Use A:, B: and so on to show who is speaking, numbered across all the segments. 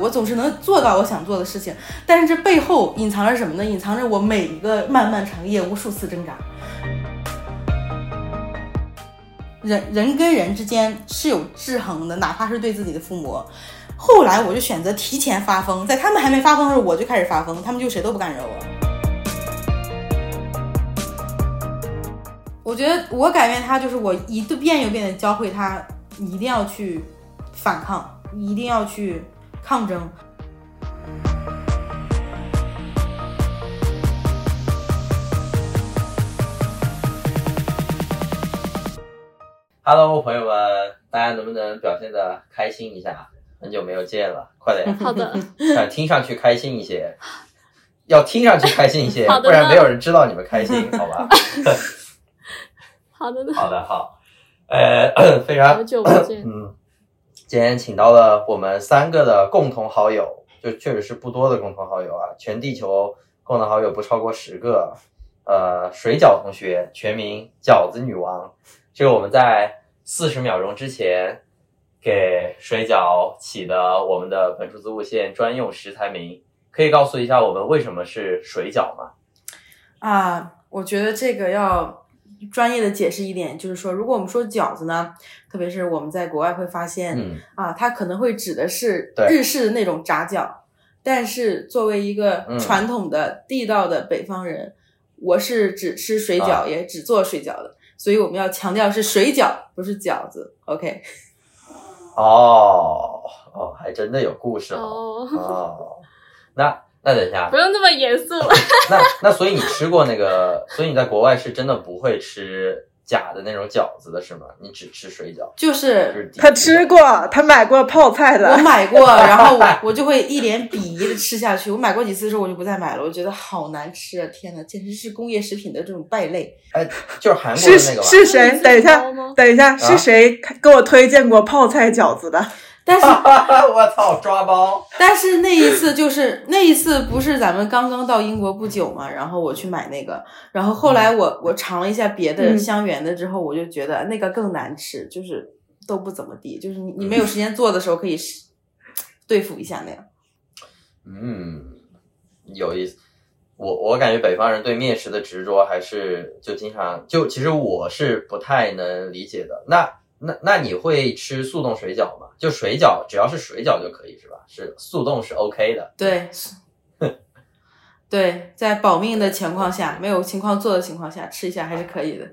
A: 我总是能做到我想做的事情，但是这背后隐藏着什么呢？隐藏着我每一个漫漫长夜无数次挣扎。人人跟人之间是有制衡的，哪怕是对自己的父母。后来我就选择提前发疯，在他们还没发疯的时候，我就开始发疯，他们就谁都不敢惹我。我觉得我改变他，就是我一遍又一遍的教会他，一定要去反抗，一定要去抗争。
B: Hello，朋友们，大家能不能表现的开心一下？很久没有见了，快点，
C: 好的，
B: 想听上去开心一些，要听上去开心一些，不然没有人知道你们开心，好吧？
C: 好的，
B: 好的，好，呃，非常
C: 好久不见，
B: 嗯，今天请到了我们三个的共同好友，就确实是不多的共同好友啊，全地球共同好友不超过十个。呃，水饺同学，全名饺子女王，这个我们在四十秒钟之前给水饺起的我们的本数字物线专用食材名，可以告诉一下我们为什么是水饺吗？
A: 啊，我觉得这个要专业的解释一点，就是说，如果我们说饺子呢，特别是我们在国外会发现，
B: 嗯，
A: 啊，它可能会指的是日式的那种炸饺，但是作为一个
B: 嗯。
A: 传统的地道的北方人，我是只吃水饺，
B: 啊
A: 也只做水饺的，所以我们要强调是水饺，不是饺子。OK，
B: 哦哦，还真的有故事哦。
C: 哦，
B: 哦，那那等一下
C: 不，用那么严肃，
B: 那那所以你吃过那个，所以你在国外是真的不会吃假的那种饺子的是吗？你只吃水饺，
A: 就
B: 就是是
D: 他吃过，他买过泡菜的我。
A: 买过，然后我我就会一脸鄙夷的吃下去。我买过几次之后，我就不再买了，我觉得好难吃啊！天呐，简直是工业食品的这种败类。
B: 哎，就是韩国那个吧？
D: 是谁？等一下，等一下，是谁给我推荐过泡菜饺子的？
A: 但是
B: 我操，抓包！
A: 但是那一次就是那一次不是咱们刚刚到英国不久嘛，然后我去买那个，然后后来我我尝了一下别的
D: 嗯
A: 香园的之后，我就觉得那个更难吃，就是都不怎么地，就是你你没有时间做的时候可以试对付一下那样。
B: 嗯，有意思。我我感觉北方人对面食的执着还是就经常就其实我是不太能理解的。那那那你会吃速冻水饺吗？就水饺只要是水饺就可以是吧？是速冻是 OK 的。
A: 对，对，在保命的情况下，没有情况做的情况下，吃一下还是可以的。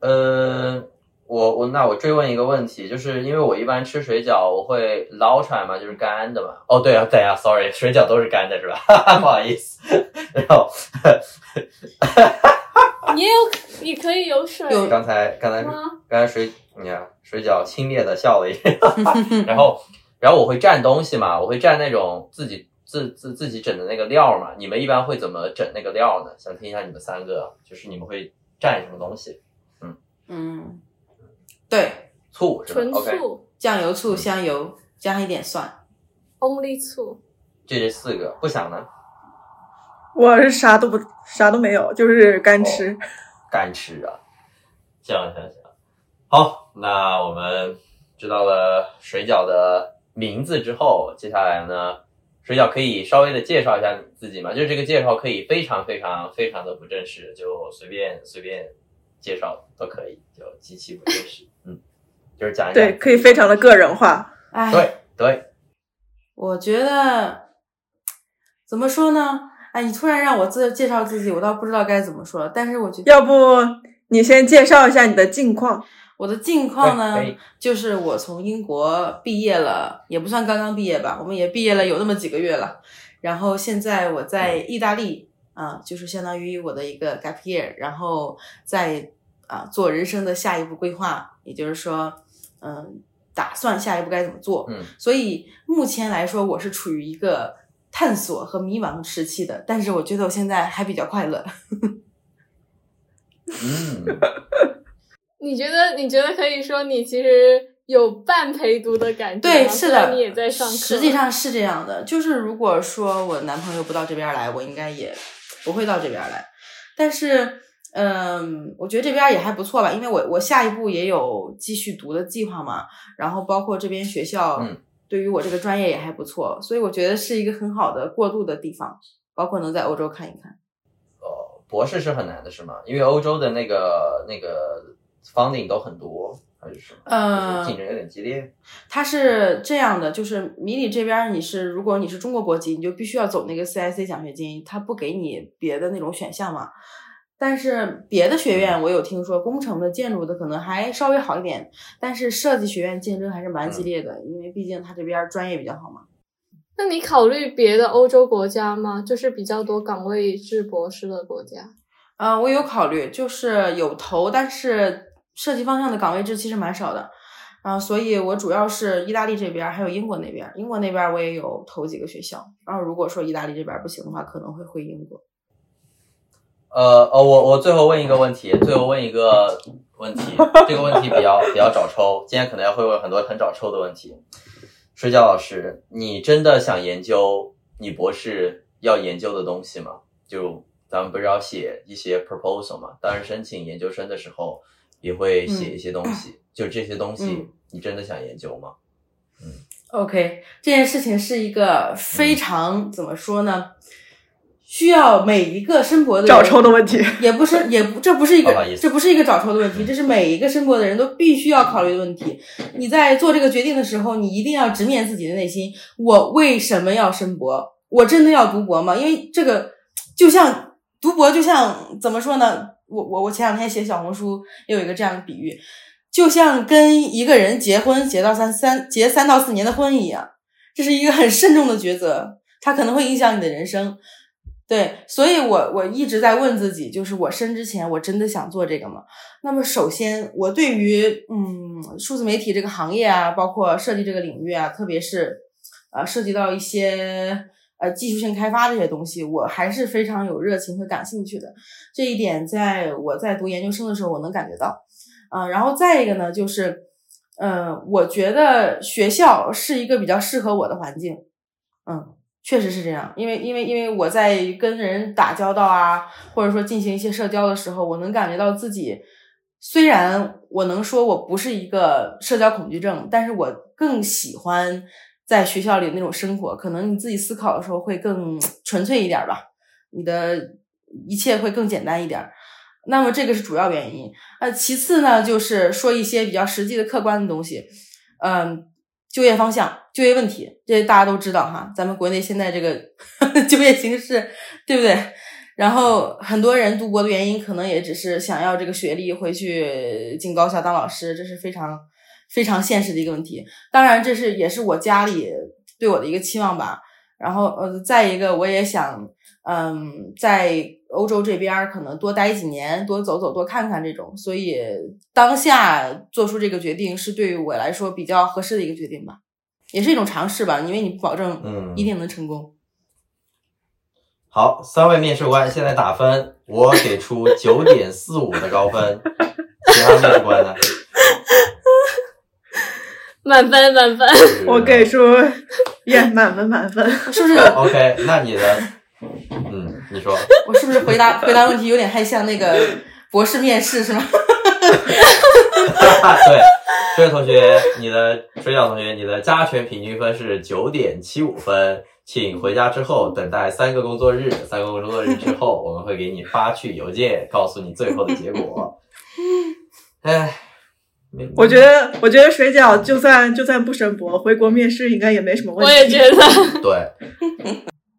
B: 呃，我我那我追问一个问题，就是因为我一般吃水饺，我会捞出来嘛，就是干的嘛。哦，对啊，对啊，sorry，水饺都是干的是吧？不好意思。然后
C: 你也有，你可以有水
A: 有
B: 刚才刚才？刚才水，你看水饺轻蔑的笑了一下，然后然后我会蘸东西嘛，我会蘸那种自己自自自己整的那个料嘛。你们一般会怎么整那个料呢？想听一下你们三个，就是你们会蘸什么东西？
A: 嗯嗯，对，
B: 醋是吧
C: 纯醋
A: 酱油、醋、香油，加一点蒜。
C: ，only 醋，
B: 就这四个，不想呢？
D: 我是啥都不啥都没有，就是干吃。
B: 干吃啊！行行行，好，那我们知道了水饺的名字之后，接下来呢，水饺可以稍微的介绍一下你自己吗？就是这个介绍可以非常非常非常的不正式，就随便随便介绍都可以，就极其不正式。嗯，就是讲一讲。
D: 对，可以非常的个人化。
A: 哎，
B: 对对，
A: 我觉得怎么说呢？哎，你突然让我自介绍自己，我倒不知道该怎么说了。但是我觉得
D: 要不你先介绍一下你的近况？
A: 我的近况呢就是我从英国毕业了，也不算刚刚毕业吧，我们也毕业了有那么几个月了。然后现在我在意大利啊、就是相当于我的一个 gap year，然后在啊、做人生的下一步规划，也就是说，嗯，打算下一步该怎么做。
B: 嗯，
A: 所以目前来说，我是处于一个探索和迷茫时期的，但是我觉得我现在还比较快乐。
B: 嗯，
C: 你觉得？你觉得可以说你其实有半陪读的感觉？
A: 对，是的，
C: 你也在上课。
A: 实际上是这样的，就是如果说我男朋友不到这边来，我应该也不会到这边来。但是，嗯，我觉得这边也还不错吧，因为我我下一步也有继续读的计划嘛，然后包括这边学校。
B: 嗯
A: 对于我这个专业也还不错，所以我觉得是一个很好的过渡的地方，包括能在欧洲看一看。
B: 哦，博士是很难的，是吗？因为欧洲的那个那个 funding 都很多，还是什么？
A: 呃
B: 竞争有点激烈。
A: 它是这样的，就是迷你这边你是如果你是中国国籍，你就必须要走那个 CIC 奖学金，它不给你别的那种选项嘛。但是别的学院我有听说，工程的、建筑的可能还稍微好一点，但是设计学院竞争还是蛮激烈的，因为毕竟它这边专业比较好嘛。
C: 那你考虑别的欧洲国家吗？就是比较多岗位制博士的国家。
A: 呃，我有考虑，就是有投，但是设计方向的岗位制其实蛮少的，啊、所以我主要是意大利这边，还有英国那边，英国那边我也有投几个学校，然后如果说意大利这边不行的话，可能会回英国。
B: 呃呃，我我最后问一个问题，最后问一个问题，这个问题比较比较找抽，今天可能要会问很多很找抽的问题。睡觉老师，你真的想研究你博士要研究的东西吗？就咱们不是要写一些 proposal 吗？当然，申请研究生的时候也会写一些东西，就这些东西
A: 嗯，
B: 你真的想研究吗？
A: 嗯 OK，这件事情是一个非常、怎么说呢？需要每一个申博的人
D: 找抽的问题。
A: 也不是，也不，这不是一个这不是一个找抽的问题，这是每一个申博的人都必须要考虑的问题。你在做这个决定的时候，你一定要直面自己的内心：我为什么要申博？我真的要读博吗？因为这个就像读博，就像怎么说呢？我我我前两天写小红书也有一个这样的比喻，就像跟一个人结婚结到三三结三到四年的婚一样，这是一个很慎重的抉择，它可能会影响你的人生。对，所以我我一直在问自己，就是我生之前我真的想做这个吗？那么首先，我对于嗯数字媒体这个行业啊，包括设计这个领域啊，特别是呃涉及到一些呃技术性开发这些东西，我还是非常有热情和感兴趣的。这一点在我在读研究生的时候，我能感觉到。啊、然后再一个呢，就是呃，我觉得学校是一个比较适合我的环境。嗯，确实是这样，因为因为因为我在跟人打交道啊，或者说进行一些社交的时候，我能感觉到自己，虽然我能说我不是一个社交恐惧症，但是我更喜欢在学校里那种生活。可能你自己思考的时候会更纯粹一点吧，你的一切会更简单一点。那么这个是主要原因。呃，其次呢，就是说一些比较实际的客观的东西，嗯，就业方向、就业问题，这大家都知道哈。咱们国内现在这个 就业形势，对不对？然后很多人读博的原因，可能也只是想要这个学历，回去进高校当老师，这是非常非常现实的一个问题。当然，这是也是我家里对我的一个期望吧。然后呃，再一个，我也想嗯，在欧洲这边儿可能多待几年，多走走，多看看这种。所以当下做出这个决定是对于我来说比较合适的一个决定吧，也是一种尝试吧，因为你不保证
B: 嗯
A: 一定能成功。
B: 好，三位面试官现在打分，我给出九点四五的高分，其他面试官呢？
C: 满分满分。
D: 我给出耶满分满分。
A: 是不是
B: ？OK，那你的，嗯，你说，
A: 我是不是回答 回答问题有点太像那个博士面试是吗？
B: 对，这位同学，你的水饺同学，你的加权平均分是九点七五分，请回家之后等待三个工作日，三个工作日之后，我们会给你发去邮件，告诉你最后的结果。哎，
D: 我觉得，我觉得水饺就算就算不申博，回国面试应该也没什么问题。
C: 我也觉得，
B: 对，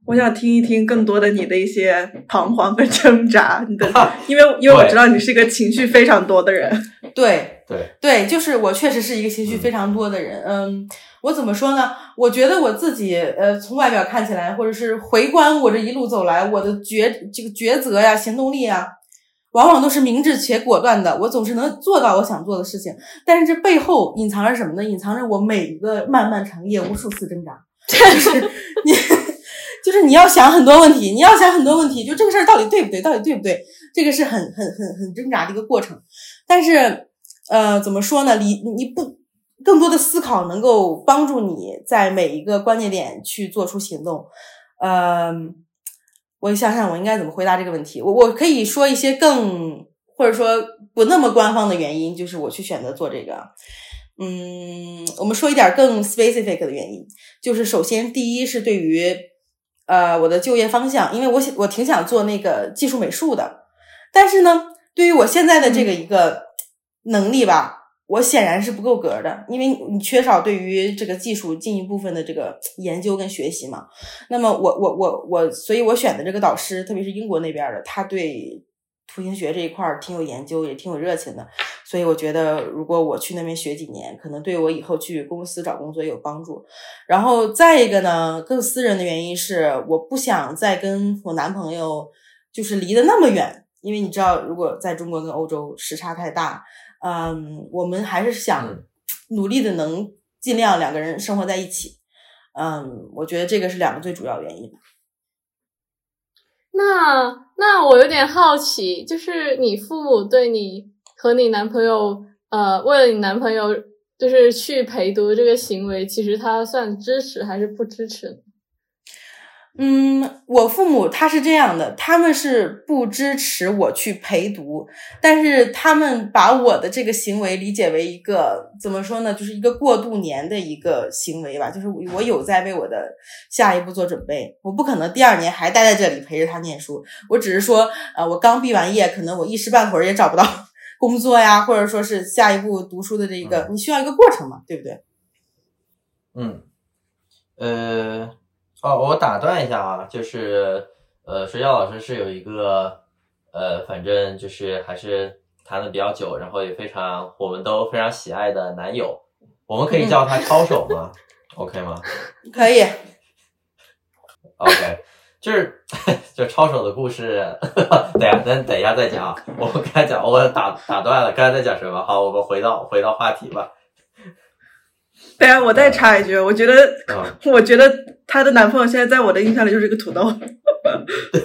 D: 我想听一听更多的你的一些彷徨和挣扎，你的，因为因为我知道你是一个情绪非常多的人。
A: 对
B: 对，
A: 对，就是我确实是一个情绪非常多的人。嗯，我怎么说呢？我觉得我自己，呃，从外表看起来，或者是回观我这一路走来，我的抉这个抉择呀、行动力啊，往往都是明智且果断的。我总是能做到我想做的事情，但是这背后隐藏着什么呢？隐藏着我每一个漫漫长夜无数次挣扎。就是你，就是你要想很多问题，你要想很多问题，就这个事儿到底对不对？到底对不对？这个是很很很很挣扎的一个过程。但是，呃，怎么说呢？你你不更多的思考，能够帮助你在每一个关键点去做出行动。呃，我想想，我应该怎么回答这个问题？我我可以说一些更或者说不那么官方的原因，就是我去选择做这个。嗯，我们说一点更 specific 的原因，就是首先第一是对于呃我的就业方向，因为我想我挺想做那个技术美术的，但是呢，对于我现在的这个一个能力吧，我显然是不够格的，因为你缺少对于这个技术进一部分的这个研究跟学习嘛。那么我我我我，所以我选的这个导师，特别是英国那边的，他对图形学这一块儿挺有研究，也挺有热情的。所以我觉得，如果我去那边学几年，可能对我以后去公司找工作也有帮助。然后再一个呢，更私人的原因是，我不想再跟我男朋友就是离得那么远，因为你知道，如果在中国跟欧洲时差太大，嗯，我们还是想
B: 嗯
A: 努力的能尽量两个人生活在一起。嗯，我觉得这个是两个最主要原因。
C: 那那我有点好奇，就是你父母对你和你男朋友，呃，为了你男朋友就是去陪读这个行为，其实他算支持还是不支持呢？
A: 嗯，我父母他是这样的，他们是不支持我去陪读，但是他们把我的这个行为理解为一个怎么说呢，就是一个过渡年的一个行为吧，就是我有在为我的下一步做准备，我不可能第二年还待在这里陪着他念书，我只是说，呃，我刚毕完业，可能我一时半会儿也找不到 工作呀，或者说是下一步读书的这一个，你需要一个过程嘛，对不对？
B: 嗯，呃，哦，我打断一下啊，就是呃，水饺老师是有一个呃，反正就是还是谈的比较久，然后也非常我们都非常喜爱的男友，我们可以叫他抄手吗、o k 吗
A: 可以
B: ，？OK，就是 就抄手的故事，等下，等等一下再讲啊。我们刚才讲，我打打断了，刚才在讲什么？好，我们回到回到话题吧。
D: 对啊，我再插一句，我觉得，
B: 嗯，
D: 我觉得她的男朋友现在在我的印象里就是一个土豆。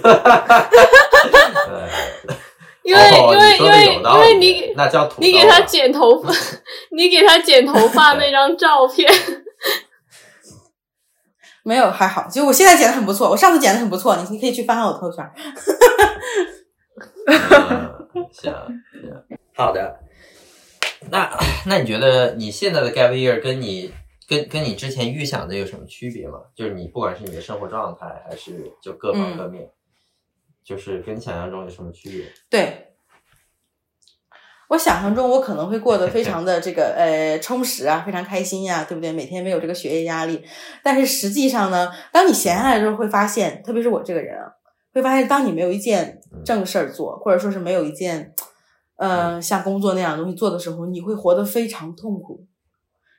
B: 呃
C: 因为、
B: 哦
C: 因为因为因为你给
B: 那叫土
C: 你给他剪头发，你给他剪头发那张照片，
A: 没有还好，就我现在剪的很不错，我上次剪的很不错，你你可以去翻翻我朋友圈。
B: 嗯，行行，好的。那 那你觉得你现在的 gap year 跟你跟跟你之前预想的有什么区别吗？就是你不管是你的生活状态，还是就各方各面，就是跟你想象中有什么区别？
A: 对，我想象中我可能会过得非常的这个呃充实啊，非常开心呀、对不对？每天没有这个学业压力。但是实际上呢，当你闲下来的时候，会发现，特别是我这个人啊，会发现，当你没有一件正事儿做，或者说是没有一件呃像工作那样的东西做的时候，你会活得非常痛苦。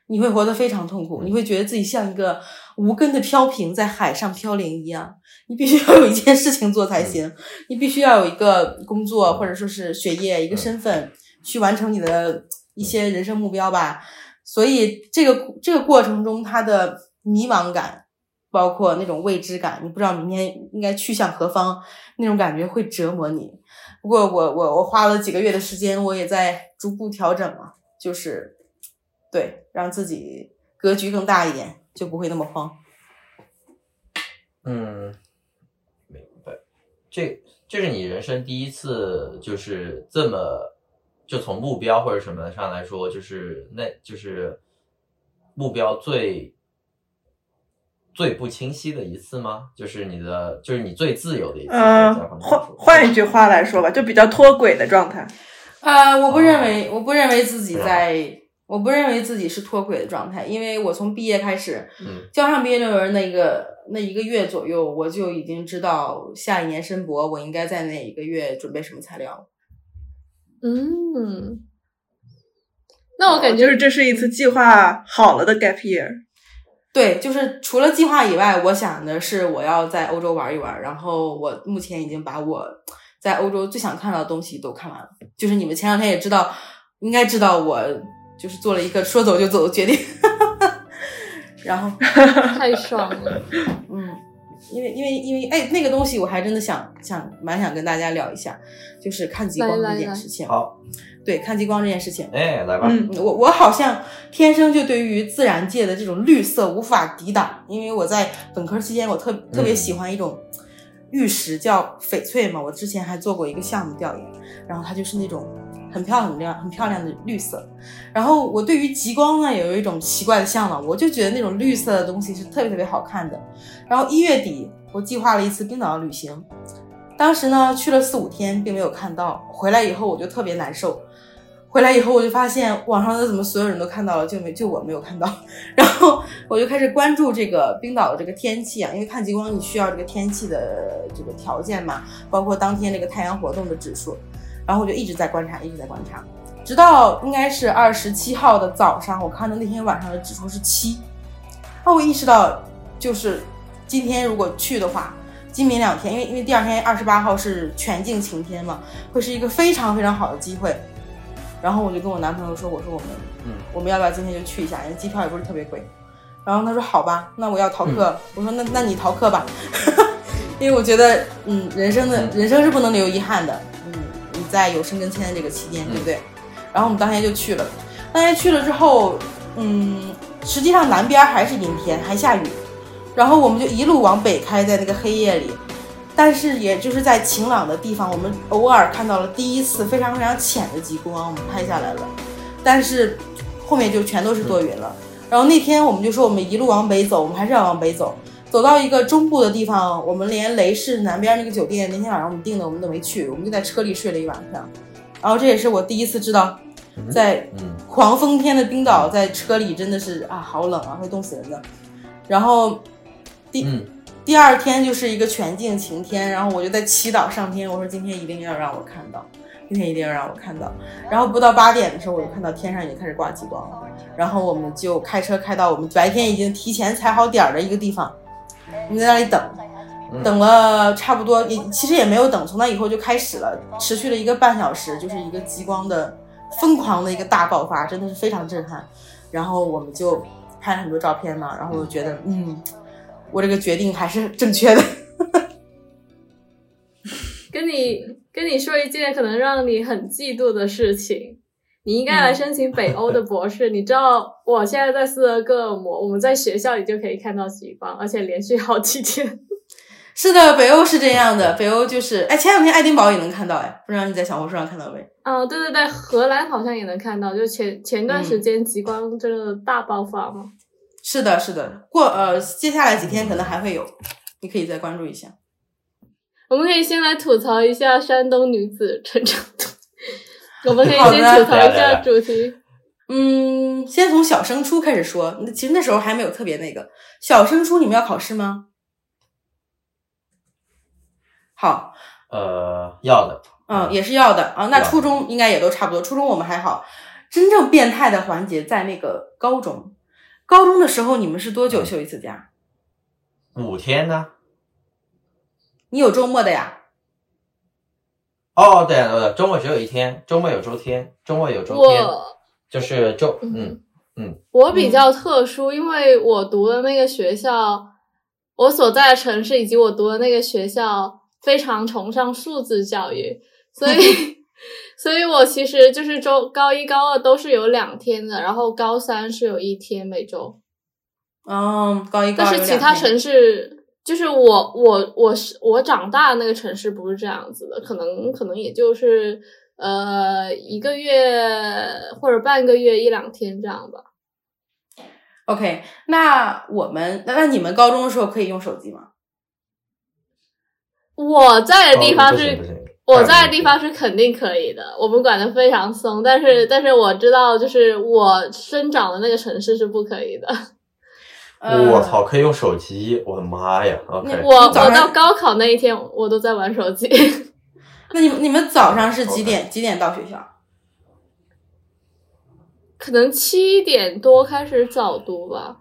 A: 你会活得非常痛苦，你会觉得自己像一个无根的飘萍在海上飘零一样。你必须要有一件事情做才行，你必须要有一个工作或者说是学业一个身份去完成你的一些人生目标吧。所以这个这个过程中，他的迷茫感，包括那种未知感，你不知道明天应该去向何方，那种感觉会折磨你。不过我我我花了几个月的时间，我也在逐步调整嘛，就是对让自己格局更大一点，就不会那么慌。
B: 嗯，明白。这这是你人生第一次，就是这么，就从目标或者什么上来说，就是那就是目标最最不清晰的一次吗？就是你的，就是你最自由的一次。
D: 嗯
B: 在方，面
D: 换
B: 说
D: 换一句话来说吧，就比较脱轨的状态。
A: 啊、我不认为，我不认为自己在，我不认为自己是脱轨的状态，因为我从毕业开始，
B: 嗯
A: 交上毕业论文那个那一个月左右，我就已经知道下一年申博我应该在哪一个月准备什么材料。
C: 嗯，那我感觉
D: 就是这是一次计划好了的 gap year。
A: 对，就是除了计划以外，我想的是我要在欧洲玩一玩，然后我目前已经把我在欧洲最想看到的东西都看完了。就是你们前两天也知道，应该知道我就是做了一个说走就走的决定，然后
C: 太爽了。
A: 嗯，因为因为因为哎，那个东西我还真的想想蛮想跟大家聊一下，就是看极光这
C: 来来来
A: 件事情。
B: 好，
A: 对，看极光这件事情，
B: 哎，来吧。
A: 我我好像天生就对于自然界的这种绿色无法抵挡，因为我在本科期间我特特别喜欢一种玉石叫翡翠嘛，我之前还做过一个项目调研，然后它就是那种很漂亮、很亮、很漂亮的绿色。然后我对于极光呢，有一种奇怪的向往，我就觉得那种绿色的东西是特别特别好看的。然后一月底，我计划了一次冰岛的旅行，当时呢去了四五天，并没有看到。回来以后我就特别难受。回来以后我就发现网上的怎么所有人都看到了，就没就我没有看到。然后我就开始关注这个冰岛的这个天气啊，因为看极光你需要这个天气的这个条件嘛，包括当天这个太阳活动的指数。然后我就一直在观察，一直在观察，直到应该是二十七号的早上，我看到那天晚上的指数是七。那我意识到，就是今天如果去的话，今明两天，因为因为第二天二十八号是全境晴天嘛，会是一个非常非常好的机会。然后我就跟我男朋友说：“我说我们，
B: 嗯，
A: 我们要不要今天就去一下？因为机票也不是特别贵。”然后他说：“好吧，那我要逃课。我说：“那那你逃课吧，因为我觉得，嗯，人生的人生是不能留遗憾的。在有生跟签的这个期间，对不对？然后我们当天就去了。当天去了之后，嗯，实际上南边还是阴天，还下雨。然后我们就一路往北开，在那个黑夜里。”但是，也就是在晴朗的地方，我们偶尔看到了第一次非常非常浅的极光，我们拍下来了。但是后面就全都是多云了。然后那天我们就说，我们一路往北走，我们还是要往北走。走到一个中部的地方，我们连雷士南边那个酒店那天晚上我们订的，我们都没去，我们就在车里睡了一晚上。然后这也是我第一次知道，在狂风天的冰岛，在车里真的是啊，好冷啊，会冻死人的。然后第。第二天就是一个全境晴天，然后我就在祈祷上天，我说今天一定要让我看到，今天一定要让我看到。然后不到八点的时候，我就看到天上已经开始挂极光了。然后我们就开车开到我们白天已经提前踩好点儿的一个地方，我们在那里等，等了差不多也其实也没有等，从那以后就开始了，持续了一个半小时，就是一个极光的疯狂的一个大爆发，真的是非常震撼。然后我们就拍了很多照片嘛，然后我就觉得嗯。我这个决定还是正确的。
C: 跟你跟你说一件可能让你很嫉妒的事情，你应该来申请北欧的博士。你知道我现在在斯德哥尔摩，我们在学校里就可以看到极光，而且连续好几天。
A: 是的，北欧是这样的，北欧就是哎，前两天爱丁堡也能看到哎，不知道你在小红书上看到没？
C: 啊，对对对，荷兰好像也能看到，就前前段时间极光真的大爆发嘛。
A: 是的，是的，过呃，接下来几天可能还会有，你可以再关注一下。
C: 我们可以先来吐槽一下山东女子成长图。我们可以先吐槽一下主题。
A: 嗯，先从小升初开始说。那其实那时候还没有特别那个小升初，你们要考试吗？好。
B: 呃，要的。
A: 嗯，也是要的啊。那初中应该也都差不多。初中我们还好，真正变态的环节在那个高中。高中的时候，你们是多久休一次假？
B: 五天呢？
A: 你有周末的呀？
B: 哦，对对，周末只有一天，周末有周天，周末有周天，就是周，嗯嗯。
C: 我比较特殊，因为我读的那个学校，我所在的城市以及我读的那个学校非常崇尚数字教育，所以。所以我其实就是周高一高二都是有两天的，然后高三是有一天每周。
A: 嗯，高一高二
C: 但是其他城市就是我我我是我长大的那个城市不是这样子的，可能可能也就是呃一个月或者半个月一两天这样吧。
A: OK，那我们那那你们高中的时候可以用手机吗？
C: 我在的地方是。我在的地方是肯定可以的，我们管的非常松。但是，但是我知道，就是我生长的那个城市是不可以的。
B: 我操，可以用手机！我的妈呀！OK，
C: 我我到高考那一天，我都在玩手机。
A: 那你们你们早上是几点几点到学校？
C: 可能七点多开始早读吧。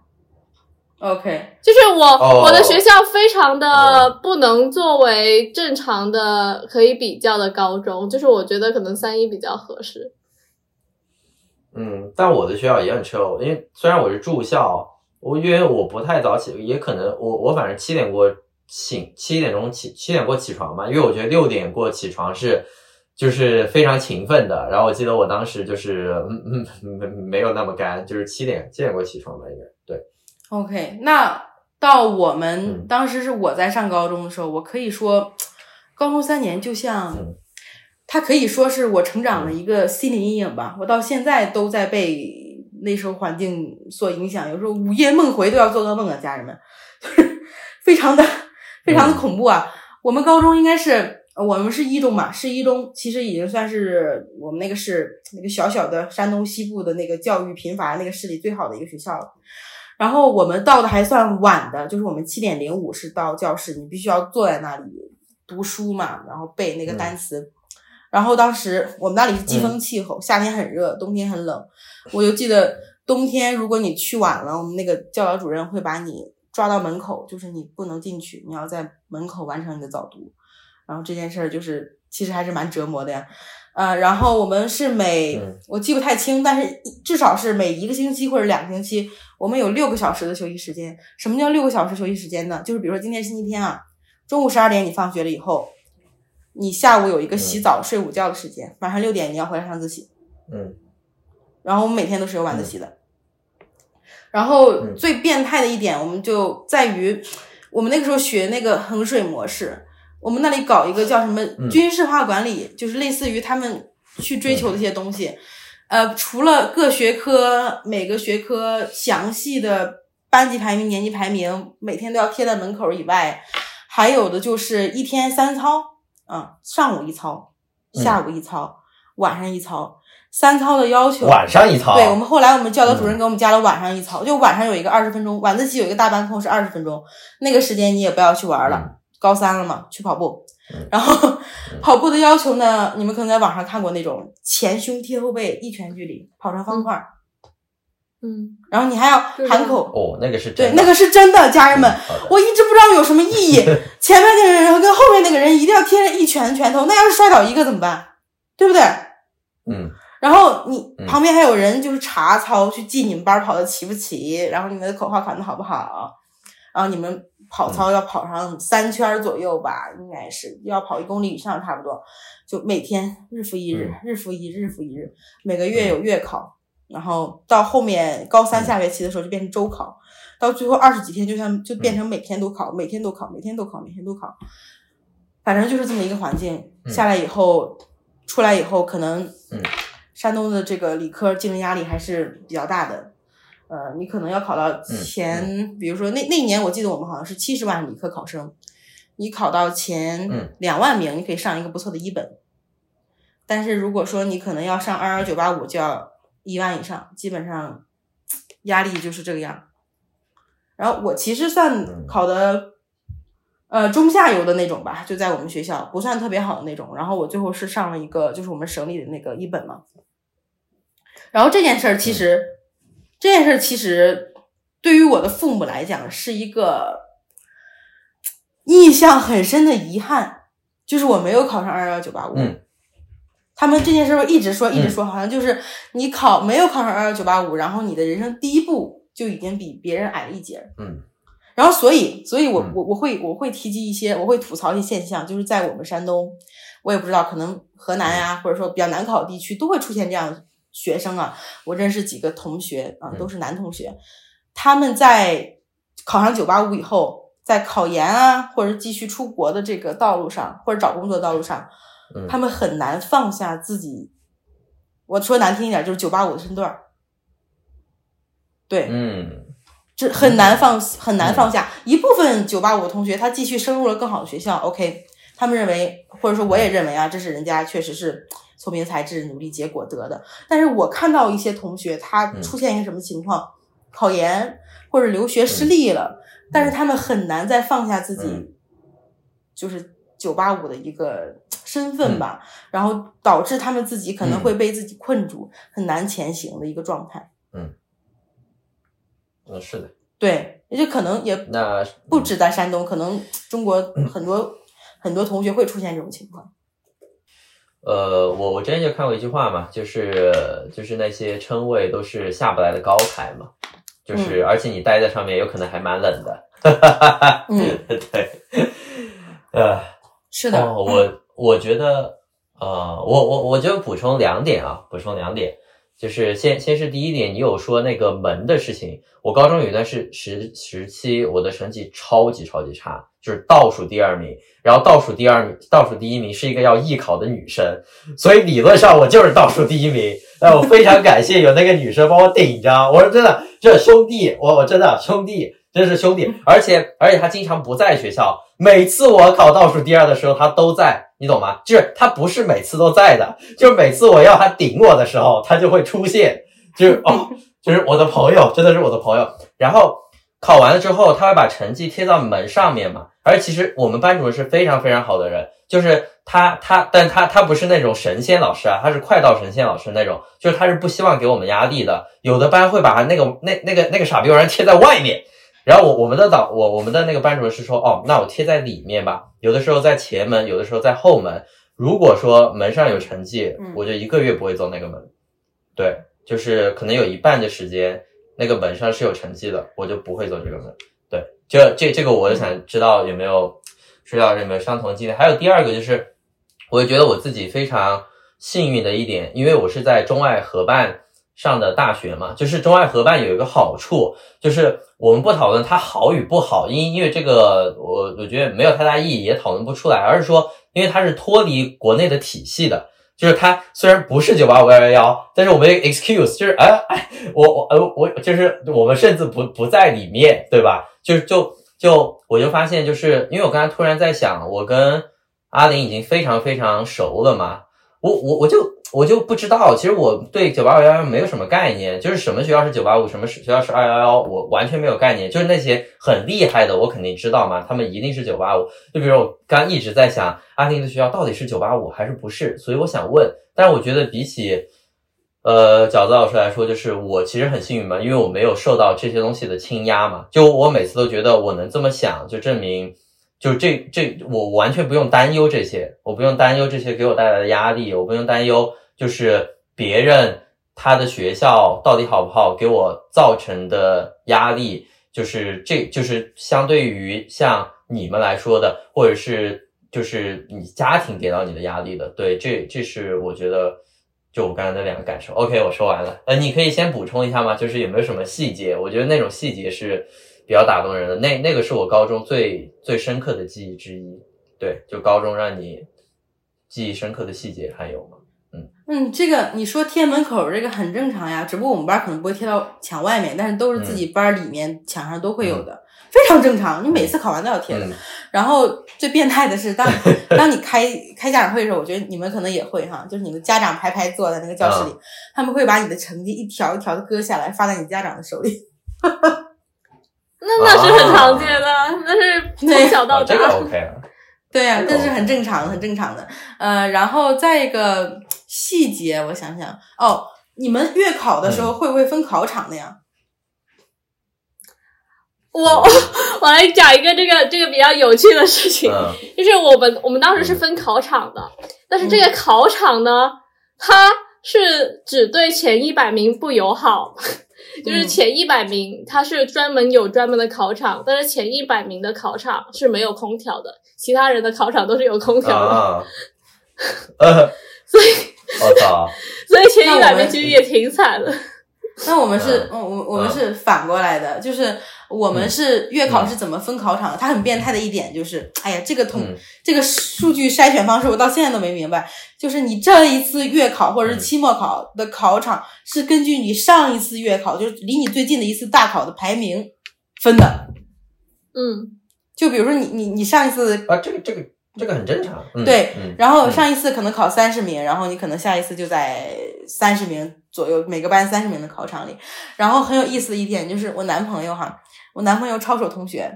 A: OK，
C: 就是我我的学校非常的不能作为正常的可以比较的高中，就是我觉得可能三一比较合适。
B: 嗯，但我的学校也很 chill，因为虽然我是住校，我因为我不太早起，也可能我我反正七点过醒，七点钟起七点过起床嘛，因为我觉得六点过起床是就是非常勤奋的。然后我记得我当时就是嗯嗯没没有那么干，就是七点七点过起床吧，应该对。
A: OK，那到我们当时是我在上高中的时候，我可以说，高中三年就像它可以说是我成长的一个心理阴影吧。我到现在都在被那时候环境所影响，有时候午夜梦回都要做噩梦啊，家人们，就是 非常的非常的恐怖啊。我们高中应该是。我们是一中嘛，是一中，其实已经算是我们那个市那个小小的山东西部的那个教育贫乏那个市里最好的一个学校了。然后我们到的还算晚的，就是我们七点零五是到教室，你必须要坐在那里读书嘛，然后背那个单词。然后当时我们那里是季风气候，夏天很热，冬天很冷。我就记得冬天如果你去晚了，我们那个教导主任会把你抓到门口，就是你不能进去，你要在门口完成你的早读。然后这件事儿就是其实还是蛮折磨的呀，呃，然后我们是每我记不太清，但是至少是每一个星期或者两个星期，我们有六个小时的休息时间。什么叫六个小时休息时间呢？就是比如说今天星期天啊，中午十二点你放学了以后，你下午有一个洗澡睡午觉的时间，晚上六点你要回来上自习。
B: 嗯。
A: 然后我们每天都是有晚自习的。然后最变态的一点，我们就在于我们那个时候学那个衡水模式。我们那里搞一个叫什么军事化管理，就是类似于他们去追求的一些东西。呃，除了各学科每个学科详细的班级排名、年级排名，每天都要贴在门口以外，还有的就是一天三操，啊，上午一操，下午一操，晚上一操。三操的要求，
B: 晚上一操。
A: 对我们后来我们教导主任给我们加了晚上一操，就晚上有一个二十分钟，晚自习有一个大班课是二十分钟，那个时间你也不要去玩了。高三了嘛，去跑步，然后跑步的要求呢，你们可能在网上看过那种前胸贴后背一拳距离跑成方块，
C: 嗯，
A: 然后你还要喊口，
B: 哦，那个是
A: 对，那个是真的，家人们，我一直不知道有什么意义，前面那个人跟后面那个人一定要贴着一拳拳头，那要是摔倒一个怎么办？对不对？
B: 嗯，
A: 然后你旁边还有人就是查操去记你们班跑的齐不齐，然后你们的口号喊的好不好，然后你们。跑操要跑上三圈左右吧，应该是要跑一公里以上，差不多。就每天日复一日，日复一日，日复一日。每个月有月考，然后到后面高三下学期的时候就变成周考，到最后二十几天就像就变成每天都考，每天都考，每天都考，每天都考。反正就是这么一个环境下来以后，出来以后可能，山东的这个理科竞争压力还是比较大的。呃，你可能要考到前，比如说那那年我记得我们好像是七十万理科考生，你考到前两万名，你可以上一个不错的一本。但是如果说你可能要上二幺九八五，就要一万以上，基本上压力就是这个样。然后我其实算考的呃中下游的那种吧，就在我们学校不算特别好的那种。然后我最后是上了一个就是我们省里的那个一本嘛。然后这件事儿其实。这件事儿其实对于我的父母来讲是一个印象很深的遗憾，就是我没有考上二幺九八五。
B: 嗯，
A: 他们这件事儿一直说，一直说，好像就是你考没有考上二幺九八五，然后你的人生第一步就已经比别人矮了一截。
B: 嗯，
A: 然后所以，所以我我我会我会提及一些，我会吐槽一些现象，就是在我们山东，我也不知道，可能河南呀，或者说比较难考的地区都会出现这样。学生啊，我认识几个同学啊，都是男同学。他们在考上九八五以后，在考研啊，或者继续出国的这个道路上，或者找工作道路上，他们很难放下自己。我说难听一点，就是九八五的身段儿。对，
B: 嗯，
A: 这很难放，很难放下。一部分九八五的同学，他继续升入了更好的学校。OK，他们认为，或者说我也认为啊，这是人家确实是。聪明才智、努力结果得的，但是我看到一些同学，他出现一个什么情况，考研或者留学失利了，但是他们很难再放下自己，就是九八五的一个身份吧，然后导致他们自己可能会被自己困住，很难前行的一个状态。
B: 嗯，嗯，是的，
A: 对，也就可能也
B: 那
A: 不止在山东，可能中国很多很多同学会出现这种情况。
B: 呃，我我之前就看过一句话嘛，就是就是那些称谓都是下不来的高台嘛，就是而且你待在上面有可能还蛮冷的，
A: 嗯，
B: 对，呃，
A: 是的，
B: 我我觉得，呃，我我我就补充两点啊，补充两点，就是先先是第一点，你有说那个门的事情，我高中有一段时时时期，我的成绩超级超级差，就是倒数第二名，然后倒数第二名、倒数第一名是一个要艺考的女生，所以理论上我就是倒数第一名。那我非常感谢有那个女生帮我顶着，我说真的，这兄弟，我我真的兄弟，真是兄弟，而且而且他经常不在学校，每次我考倒数第二的时候他都在，你懂吗？就是他不是每次都在的，就是每次我要他顶我的时候，他就会出现，就是哦，就是我的朋友，真的是我的朋友。然后考完了之后，他会把成绩贴到门上面嘛。而其实我们班主任是非常非常好的人，就是他他，但他他不是那种神仙老师啊，他是快到神仙老师那种，就是他是不希望给我们压力的。有的班会把那个那那个那个傻逼玩意贴在外面，然后我我们的导我我们的那个班主任是说，哦，那我贴在里面吧。有的时候在前门，有的时候在后门。如果说门上有成绩，我就一个月不会走那个门。对，就是可能有一半的时间那个门上是有成绩的，我就不会走这个门。对，这这这个我就想知道有没有水老师有没有相同经历。还有第二个就是，我觉得我自己非常幸运的一点，因为我是在中外合办上的大学嘛，就是中外合办有一个好处，就是我们不讨论它好与不好，因因为这个我我觉得没有太大意义，也讨论不出来，而是说因为它是脱离国内的体系的。就是它虽然不是九八五幺幺幺，但是我们 excuse 就是哎哎，我我呃我就是我们甚至不不在里面，对吧？就就就我就发现，就是因为我刚才突然在想，我跟阿林已经非常非常熟了嘛，我我我就。我就不知道，其实我对九八五幺幺没有什么概念，就是什么学校是九八五，什么学校是二幺幺，我完全没有概念。就是那些很厉害的，我肯定知道嘛，他们一定是九八五。就比如我刚一直在想，阿丁的学校到底是九八五还是不是？所以我想问，但是我觉得比起呃饺子老师来说，就是我其实很幸运嘛，因为我没有受到这些东西的倾压嘛。就我每次都觉得我能这么想，就证明。就这这，我完全不用担忧这些，我不用担忧这些给我带来的压力，我不用担忧就是别人他的学校到底好不好给我造成的压力，就是这就是相对于像你们来说的，或者是就是你家庭给到你的压力的，对，这这是我觉得就我刚才那两个感受。OK，我说完了，呃，你可以先补充一下吗？就是有没有什么细节？我觉得那种细节是。比较打动人的那那个是我高中最最深刻的记忆之一，对，就高中让你记忆深刻的细节还有吗？
A: 嗯嗯，这个你说贴门口这个很正常呀，只不过我们班可能不会贴到墙外面，但是都是自己班里面墙上都会有的，非常正常。你每次考完都要贴的。然后最变态的是，当当你开开家长会的时候，我觉得你们可能也会哈，就是你们家长排排坐在那个教室里，他们会把你的成绩一条一条的割下来发在你家长的手里。
C: 那那是很常见的，那是 从小到大。
A: 对呀，这是很正常、很正常的。呃，然后再一个细节，我想想哦，你们月考的时候会不会分考场的呀？
C: 我 我来讲一个这个这个比较有趣的事情，就是我们我们当时是分考场的，但是这个考场呢，它是只对前一百名不友好。就是前一百名，它是专门有专门的考场，但是前一百名的考场是没有空调的，其他人的考场都是有空调的。所以，
B: 我操！
C: 所以前一百名其实也挺惨的。
A: 那我们是，我我我们是反过来的，就是我们是月考是怎么分考场的？它很变态的一点就是，哎呀，这个统这个数据筛选方式，我到现在都没明白。就是你这一次月考或者是期末考的考场，是根据你上一次月考，就是离你最近的一次大考的排名分的。
C: 嗯，
A: 就比如说你你你上一次
B: 啊，这个这个这个很正常。
A: 对，然后上一次可能考三十名，然后你可能下一次就在三十名。左右每个班三十名的考场里，然后很有意思的一点就是我男朋友哈，我男朋友抄手同学，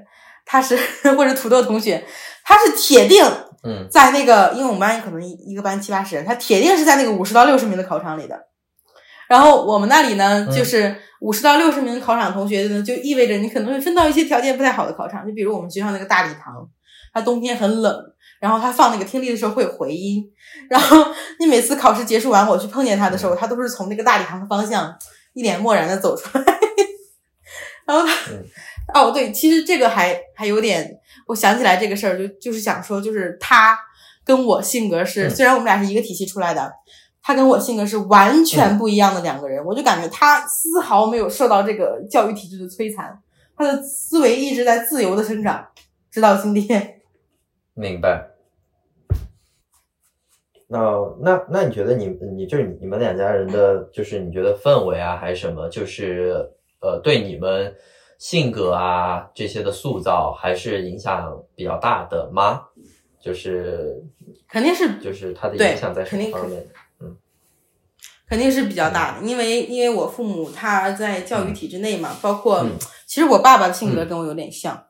A: 他是 或者土豆同学，他是铁定
B: 嗯
A: 在那个，因为我们班可能一个班七八十人，他铁定是在那个五十到六十名的考场里的。然后我们那里呢，就是五十到六十名考场同学呢，就意味着你可能会分到一些条件不太好的考场，就比如我们学校那个大礼堂，它冬天很冷。然后他放那个听力的时候会有回音，然后你每次考试结束完我去碰见他的时候，他都是从那个大礼堂的方向一脸漠然的走出来。然后他，哦对，其实这个还还有点，我想起来这个事儿，就就是想说，就是他跟我性格是，虽然我们俩是一个体系出来的，他跟我性格是完全不一样的两个人，我就感觉他丝毫没有受到这个教育体制的摧残，他的思维一直在自由的生长。直到今天。
B: 明白。那那那你觉得你你就是你们两家人的，就是你觉得氛围啊，还是什么，就是呃，对你们性格啊这些的塑造，还是影响比较大的吗？就是
A: 肯定是
B: 就是他的影响在什
A: 肯定可
B: 么方面？
A: 嗯肯定是比较大的，因为因为我父母他在教育体制内嘛，包括、
B: 嗯
A: 其实我爸爸的性格跟我有点像，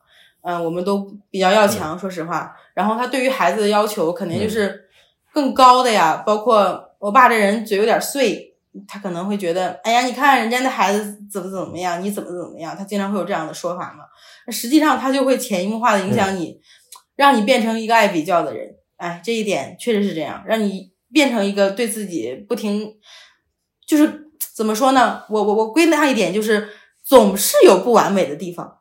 A: 嗯、我们都比较要强，说实话。然后他对于孩子的要求肯定就是更高的呀，包括我爸这人嘴有点碎，他可能会觉得，哎呀，你看人家那孩子怎么怎么样，你怎么怎么样，他经常会有这样的说法嘛。实际上他就会潜移默化的影响你，让你变成一个爱比较的人。哎，这一点确实是这样，让你变成一个对自己不停，就是怎么说呢？我我我归纳一点就是，总是有不完美的地方。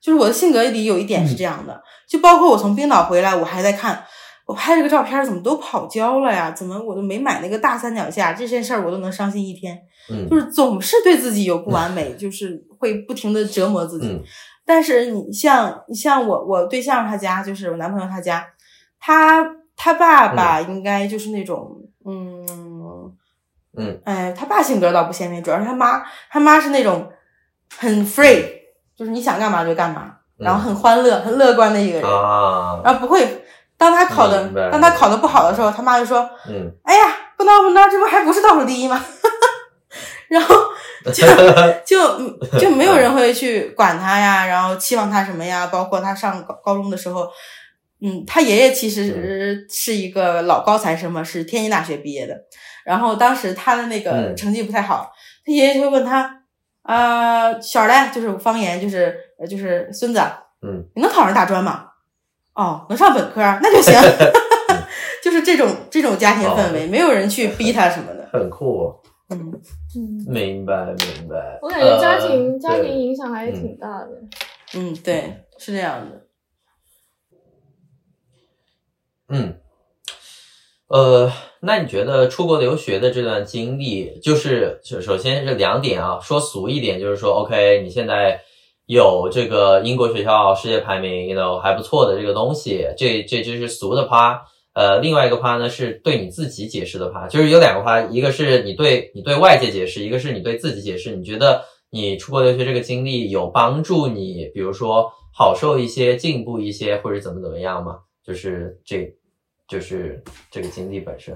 A: 就是我的性格里有一点是这样的，就包括我从冰岛回来，我还在看我拍这个照片怎么都跑焦了呀？怎么我都没买那个大三脚架？这件事儿我都能伤心一天。
B: 嗯
A: 就是总是对自己有不完美，就是会不停的折磨自己。
B: 嗯
A: 但是你像你像我我对象他家，就是我男朋友他家，他他爸爸应该就是那种嗯
B: 嗯
A: 哎，他爸性格倒不鲜明，主要是他妈，他妈是那种很 free，就是你想干嘛就干嘛，然后很欢乐、很乐观的一个人，
B: 啊，
A: 然后不会。当他考的当他考的不好的时候，他妈就说
B: 嗯，：“
A: 哎呀，不闹不闹，这不还不是倒数第一吗？” 然后就 就就没有人会去管他呀，然后期望他什么呀？包括他上高高中的时候，嗯，他爷爷其实是一个老高材生嘛，是天津大学毕业的。然后当时他的那个
B: 嗯
A: 成绩不太好，他爷爷就会问他，啊，小儿嘞，就是方言，就是呃就是孙子，
B: 嗯，
A: 你能考上大专吗？哦，能上本科那就行。就是这种这种家庭氛围，没有人去逼他什么的。
B: 很酷，哦
A: 嗯，
C: 嗯，
B: 明白明白。
C: 我感觉家庭、
B: 呃
C: 家庭影响还是挺大的。
A: 嗯，对，是这样的。
B: 嗯，呃，那你觉得出国留学的这段经历，就是首首先是两点啊，说俗一点，就是说，OK，你现在有这个英国学校世界排名，you know 还不错的这个东西，这这就是俗的趴。呃，另外一个趴呢是对你自己解释的趴，就是有两个趴，一个是你对你对外界解释，一个是你对自己解释。你觉得你出国留学这个经历有帮助你，比如说好受一些、进步一些，或者怎么怎么样吗？就是这，就是这个经历本身。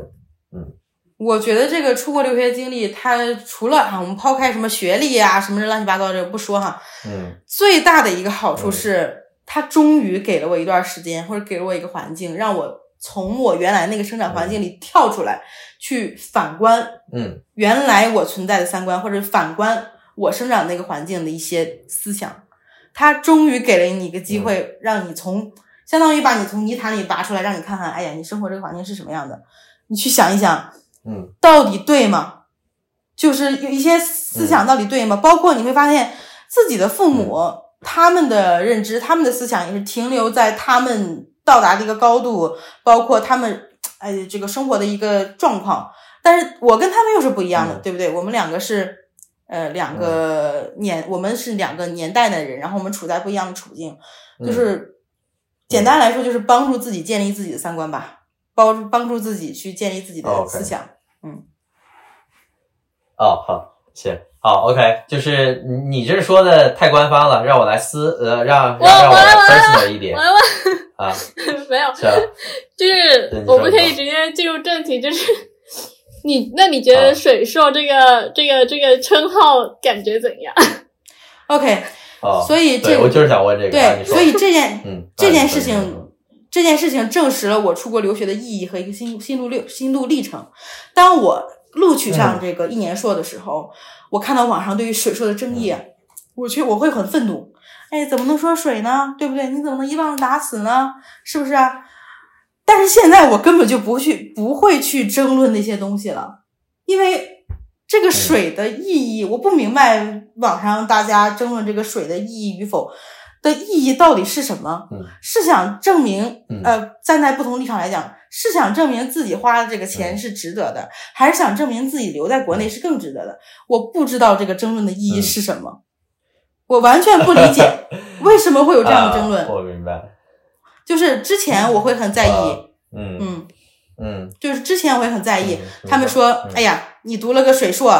B: 嗯。
A: 我觉得这个出国留学经历，它除了哈，我们抛开什么学历啊、什么乱七八糟这个不说哈，
B: 嗯。
A: 最大的一个好处是，它终于给了我一段时间，或者给了我一个环境，让我从我原来那个生长环境里跳出来，去反观
B: 嗯。
A: 原来我存在的三观，或者反观我生长那个环境的一些思想。它终于给了你一个机会，让你从相当于把你从泥潭里拔出来，让你看看，哎呀，你生活这个环境是什么样的，你去想一想，
B: 嗯
A: 到底对吗？就是有一些思想到底对吗？包括你会发现自己的父母、他们的认知、他们的思想也是停留在他们到达的一个高度，包括他们哎这个生活的一个状况。但是我跟他们又是不一样的，
B: 嗯
A: 对不对？我们两个是呃两个年，我们是两个年代的人，然后我们处在不一样的处境，
B: 嗯
A: 就是简单来说，就是帮助自己建立自己的三观吧，帮帮助自己去建立自己的思想。
B: 哦，好，行，好，OK，就是你你这说的太官方了，让我来思呃，让
C: 我
B: 让让我 personal 一点
C: 完了，
B: 啊，
C: 没有，
B: 是啊，
C: 就是我们可以直接进入正题，就是你，那你觉得水硕这个这个这个称号感觉怎样？
A: OK，
B: 哦，
A: 所以这
B: 对我就是想问这个，啊
A: 对，所以这件
B: 嗯，
A: 这件事情这件事情证实了我出国留学的意义和一个心心路历心路历程。当我录取上这个一年硕的时候，我看到网上对于水硕的争议啊，我去我会很愤怒。哎，怎么能说水呢？对不对？你怎么能一棒子打死呢？是不是啊？但是现在我根本就不去不会去争论那些东西了，因为这个水的意义，我不明白网上大家争论这个水的意义与否的意义到底是什么？
B: 嗯？
A: 是想证明
B: 嗯，
A: 呃，站在不同立场来讲，是想证明自己花的这个
B: 嗯。
A: 钱是值得的，还是想证明自己留在国内是更值得的？我不知道这个争论的意义
B: 嗯。
A: 是什么，我完全不理解 为什么会有这样的争论
B: 啊。我明白，
A: 就是之前我会很在意，
B: 啊嗯。
A: 嗯，
B: 嗯。
A: 就是之前我会很在意，
B: 嗯
A: 他们说，
B: 嗯
A: 哎呀，你读了个水硕，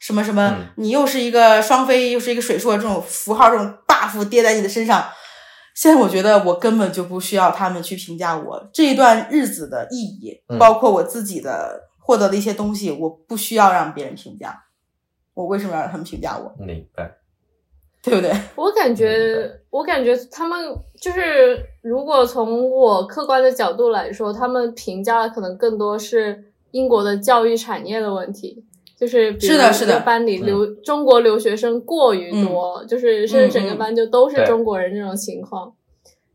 A: 什么什么，
B: 嗯
A: 你又是一个双非，又是一个水硕，这种符号，这种 buff 跌在你的身上。现在我觉得我根本就不需要他们去评价我这一段日子的意义，
B: 嗯
A: 包括我自己的获得的一些东西，我不需要让别人评价。我为什么要让他们评价我？
B: 明白。
A: 对不对？
C: 我感觉，我感觉他们就是，如果从我客观的角度来说，他们评价的可能更多是英国的教育产业的问题，就是比如
A: 是的是的。
C: 一个班里留、中国留学生过于多，就是甚至整个班就都是中国人这种情况。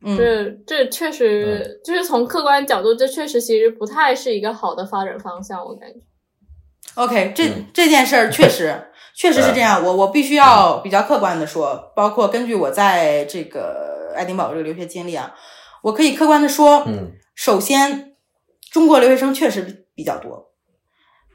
A: 嗯，
C: 这这确实就是从客观角度，这确实其实不太是一个好的发展方向，我感觉。
A: OK，这、
B: 嗯。
A: 这件事儿确实确实是这样，我我必须要比较客观的说，包括根据我在这个爱丁堡这个留学经历啊，我可以客观的说，
B: 嗯。
A: 首先中国留学生确实比较多，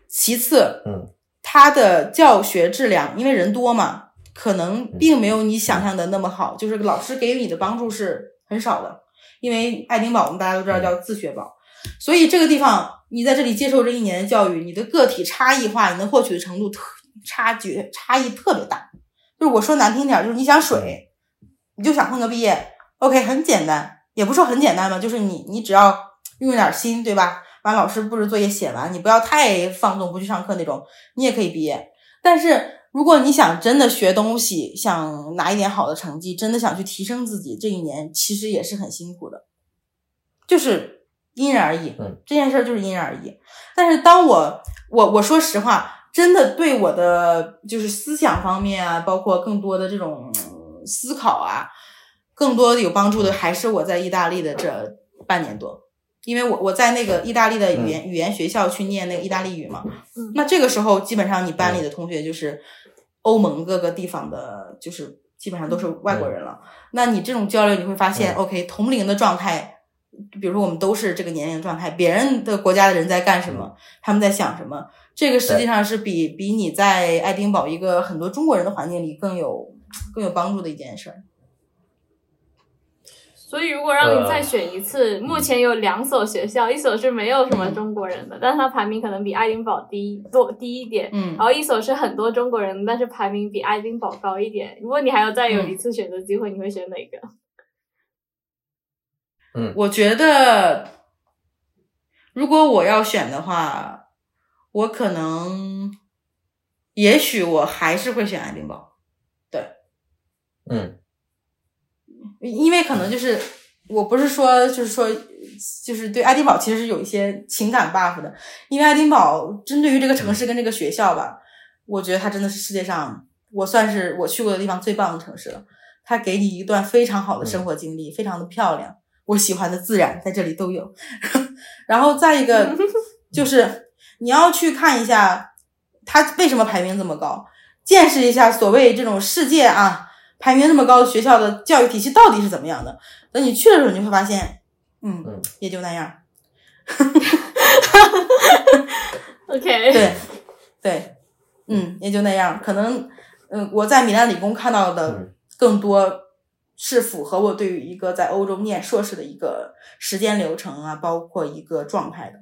A: 其次，
B: 嗯，
A: 他的教学质量因为人多嘛，可能并没有你想象的那么好，就是老师给予你的帮助是很少的，因为爱丁堡我们大家都知道叫自学堡，所以这个地方你在这里接受这一年的教育，你的个体差异化，你能获取的程度特差距差异特别大。就是我说难听点，就是你想水，你就想混个毕业，OK，很简单，也不说很简单吧，就是你你只要用点心，对吧？把老师布置作业写完，你不要太放纵，不去上课那种，你也可以毕业。但是如果你想真的学东西，想拿一点好的成绩，真的想去提升自己，这一年其实也是很辛苦的，就是因人而异。
B: 嗯，
A: 这件事儿就是因人而异。但是当我我我说实话，真的对我的就是思想方面啊，包括更多的这种嗯思考啊，更多的有帮助的还是我在意大利的这半年多。因为我我在那个意大利的语言、语言学校去念那个意大利语嘛，
C: 嗯。
A: 那这个时候基本上你班里的同学就是欧盟各个地方的，就是基本上都是外国人了。那你这种交流，你会发现、
B: 嗯。
A: O k 同龄的状态，比如说我们都是这个年龄状态，别人的国家的人在干什么，他们在想什么，这个实际上是比比你在爱丁堡一个很多中国人的环境里更有更有帮助的一件事儿。
C: 所以，如果让你
B: 呃
C: 再选一次，目前有两所学校，一所是没有什么中国人的，但是它排名可能比爱丁堡低多低一点，
A: 嗯。
C: 然后一所是很多中国人，但是排名比爱丁堡高一点。如果你还要再有一次选择机会，你会选哪个？嗯。
A: 我觉得，如果我要选的话，我可能，也许我还是会选爱丁堡，对。
B: 嗯
A: 因为可能就是我不是说就是说就是对爱丁堡其实是有一些情感 buff 的，因为爱丁堡针对于这个城市跟这个学校吧，我觉得它真的是世界上我算是我去过的地方最棒的城市了。它给你一段非常好的生活经历，非常的漂亮，我喜欢的自然在这里都有。然后再一个 就是你要去看一下它为什么排名这么高，见识一下所谓这种世界啊排名这么高的学校的教育体系到底是怎么样的。等你去的时候，你会发现，嗯，
B: 嗯
A: 也就那样。
C: OK，
A: 对，对，嗯，也就那样。可能，嗯，我在米兰理工看到的
B: 嗯
A: 更多是符合我对于一个在欧洲念硕士的一个时间流程啊，包括一个状态的。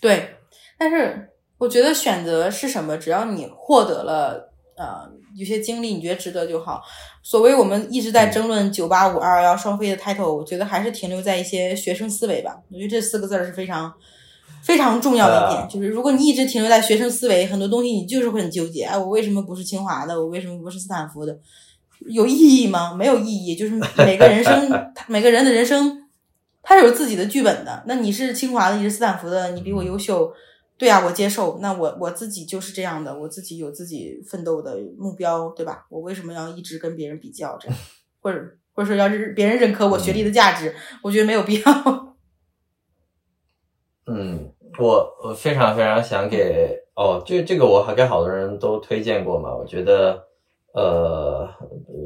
A: 对，但是我觉得选择是什么，只要你获得了呃有些经历，你觉得值得就好。所谓我们一直在争论九八五二幺双非的 title，我觉得还是停留在一些学生思维吧。我觉得这四个字儿是非常非常重要的一点，
B: 呃
A: 就是如果你一直停留在学生思维，很多东西你就是会很纠结。哎，我为什么不是清华的？我为什么不是斯坦福的？有意义吗？没有意义。就是每个人生，每个人的人生，他是有自己的剧本的。那你是清华的，你是斯坦福的，你比我优秀，对啊，我接受。那我我自己就是这样的，我自己有自己奋斗的目标，对吧？我为什么要一直跟别人比较这样，或者或者说要是别人认可我学历的价值，我觉得没有必要。
B: 嗯，我我非常非常想给哦，这这个我还给好多人都推荐过嘛。我觉得，呃，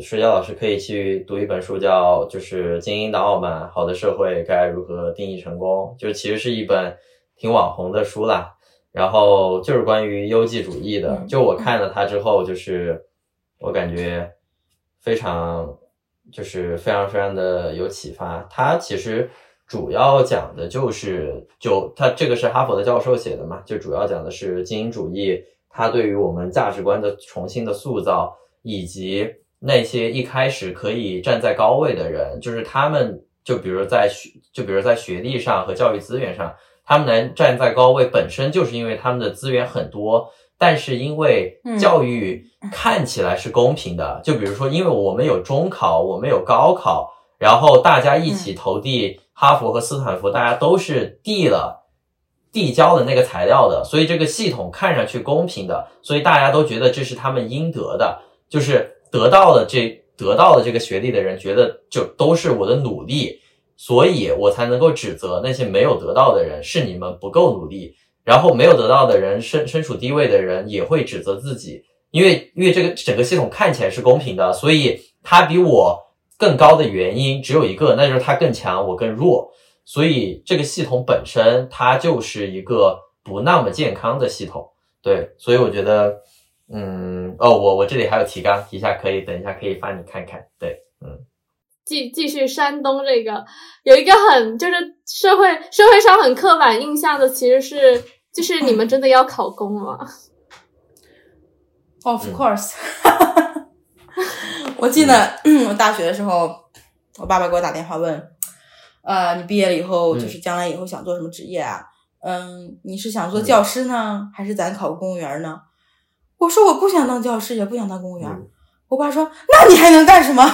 B: 水饺老师可以去读一本书，叫就是《精英的傲慢：好的社会该如何定义成功》，就其实是一本挺网红的书啦。然后就是关于优绩主义的，
A: 嗯
B: 就我看了它之后，就是我感觉非常就是非常非常的有启发。它其实主要讲的就是，就它这个是哈佛的教授写的嘛，就主要讲的是精英主义，它对于我们价值观的重新的塑造，以及那些一开始可以站在高位的人，就是他们，就比如在学，就比如在学历上和教育资源上，他们能站在高位，本身就是因为他们的资源很多。但是因为
A: 嗯
B: 教育看起来是公平的，就比如说，因为我们有中考，我们有高考，然后大家一起投递哈佛和斯坦福，大家都是递了递交的那个材料的，所以这个系统看上去公平的，所以大家都觉得这是他们应得的，就是得到了这得到了这个学历的人，觉得就都是我的努力，所以我才能够指责那些没有得到的人是你们不够努力，然后没有得到的人身身处低位的人也会指责自己，因为因为这个整个系统看起来是公平的，所以他比我更高的原因只有一个，那就是他更强，我更弱。所以这个系统本身它就是一个不那么健康的系统。对，所以我觉得，嗯，哦，我我这里还有提纲，提一下可以，等一下可以发你看看。对，嗯
C: 继继续山东这个有一个很就是社会社会上很刻板印象的，其实是就是你们真的要考公吗
A: ？Of
B: 嗯
A: course，我记得 我大学的时候，我爸爸给我打电话问，呃，你毕业了以后，
B: 嗯
A: 就是将来以后想做什么职业啊？嗯，你是想做教师呢，还是咱考个公务员呢？我说我不想当教师，也不想当公务员。
B: 嗯
A: 我爸说，那你还能干什么？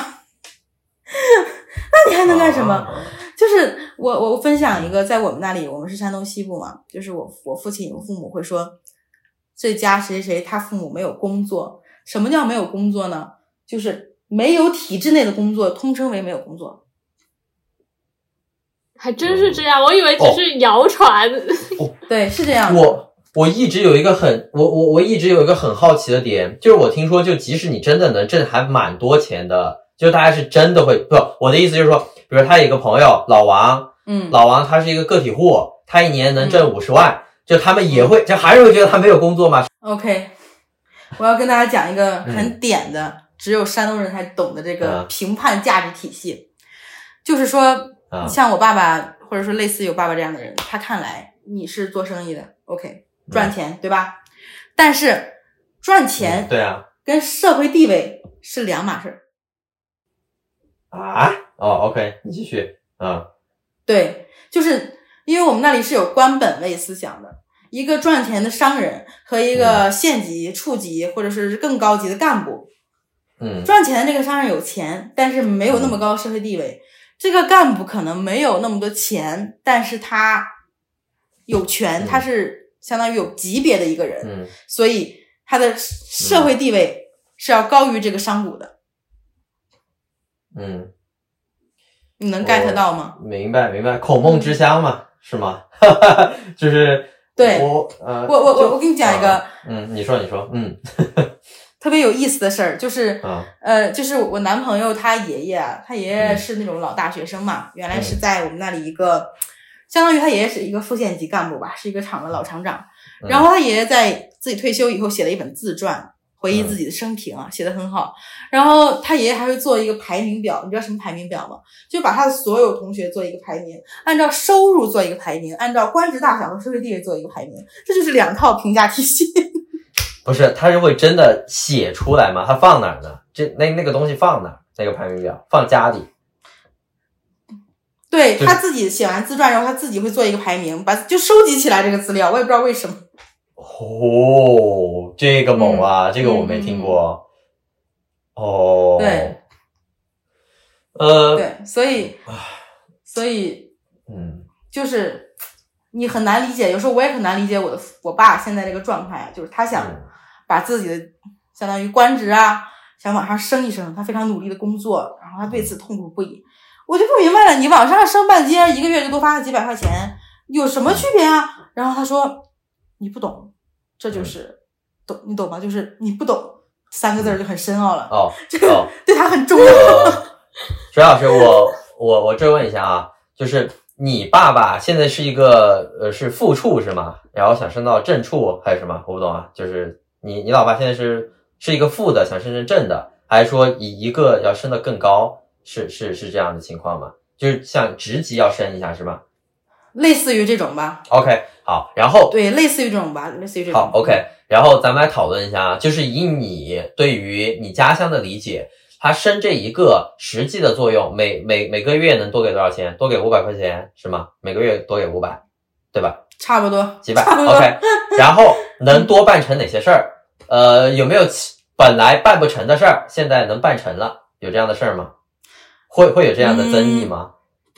A: 那你还能干什么？
B: 啊
A: 就是我我分享一个，在我们那里，我们是山东西部嘛，就是我我父亲我父母会说，这家谁谁谁他父母没有工作，什么叫没有工作呢？就是没有体制内的工作，通称为没有工作。
C: 还真是这样，我以为只是谣传。
A: 对，是这样的。
B: 我我一直有一个很我我我一直有一个很好奇的点，就是我听说，就即使你真的能挣还蛮多钱的，就大家是真的会不，我的意思就是说，比如他有一个朋友老王，
A: 嗯，
B: 老王他是一个个体户，他一年能挣五十万，就他们也会就还是会觉得他没有工作嘛
A: ？OK，我要跟大家讲一个
B: 嗯。
A: 很点的，只有山东人才懂的这个
B: 嗯。
A: 评判价值体系，就是说，
B: 啊
A: 像我爸爸或者说类似有爸爸这样的人，他看来你是做生意的，OK，赚钱对吧？但是赚钱
B: 对啊。
A: 跟社会地位是两码事儿。
B: 啊？哦，OK，你继续，啊
A: 对，就是因为我们那里是有官本位思想的，一个赚钱的商人和一个县级、处级或者是更高级的干部，
B: 嗯。
A: 赚钱的这个商人有钱，但是没有那么高的社会地位。这个干部可能没有那么多钱，但是他有权，
B: 嗯。
A: 他是相当于有级别的一个人，
B: 嗯。
A: 所以他的社会地位是要高于这个商贾的。
B: 嗯，
A: 你能 get 到吗？
B: 明白明白，孔孟之乡嘛，是吗？就是
A: 对
B: 我呃，
A: 我我我我给你讲一个
B: 啊嗯，你说你说，嗯
A: 特别有意思的事儿，就是
B: 啊
A: 呃，就是我男朋友他爷爷啊，他爷爷
B: 嗯
A: 是那种老大学生嘛，原来是在我们那里一个，相当于他爷爷是一个副县级干部吧，是一个厂的老厂长。
B: 嗯
A: 然后他爷爷在自己退休以后写了一本自传，回忆
B: 嗯
A: 自己的生平啊，写的很好。然后他爷爷还会做一个排名表，你知道什么排名表吗？就把他的所有同学做一个排名，按照收入做一个排名，按照官职大小和社会地位做一个排名，这就是两套评价体系。
B: 不是，他是会真的写出来吗？他放哪儿呢？这那那个东西放哪儿？那个排名表放家里。对
A: 对他自己写完自传，然后他自己会做一个排名，把就收集起来这个资料，我也不知道为什么。
B: 哦，这个猛啊！
A: 嗯
B: 这个我没听过。哦，
A: 对，
B: 呃，
A: 对，所以，所以
B: 嗯
A: 就是你很难理解，有时候我也很难理解我的我爸现在这个状态，就是他想
B: 嗯
A: 把自己的相当于官职啊，想往上升一升，他非常努力的工作，然后他对此痛苦不已。我就不明白了，你往上升半阶，一个月就多发了几百块钱，有什么区别啊？然后他说你不懂，这就是懂，你懂吗？就是你不懂三个字儿就很深奥了，
B: 哦
A: 这个
B: 哦，
A: 对他很重要。
B: 呃，水老师，我我我追问一下啊，就是你爸爸现在是一个呃是副处是吗？然后想升到正处还是什么？我不懂啊，就是你你老爸现在是是一个副的，想升成正的，还是说以一个要升得更高？是是是这样的情况吗？就是像职级要升一下是吗
A: 类似于这种吧
B: ，？OK，好，然后
A: 对，类似于这种吧，类似于这种。
B: 好，OK，然后咱们来讨论一下啊，就是以你对于你家乡的理解，它生这一个实际的作用，每每每个月能多给多少钱？多给五百块钱是吗？每个月多给五百，对吧？
A: 差不多，
B: 几百
A: 差不多。
B: ，OK。然后能多办成哪些事儿？呃，有没有其本来办不成的事儿，现在能办成了？有这样的事儿吗？会会有这样的争议吗？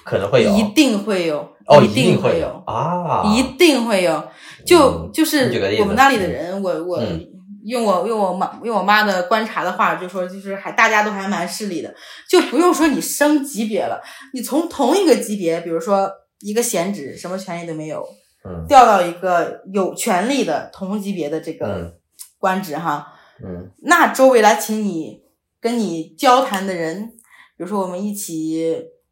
B: 可能会有，
A: 一定会有，
B: 哦，
A: 一
B: 定
A: 会
B: 有。啊，
A: 一定会有。就
B: 嗯
A: 就是我们那里的人，我我
B: 嗯。
A: 用我用我妈用我妈的观察的话，就说就是还大家都还蛮势利的，就不用说你升级别了，你从同一个级别，比如说一个闲职，什么权利都没有，
B: 嗯。
A: 调到一个有权利的同级别的这个
B: 嗯。
A: 官职哈，
B: 嗯。
A: 那周围来请你跟你交谈的人，比如说我们一起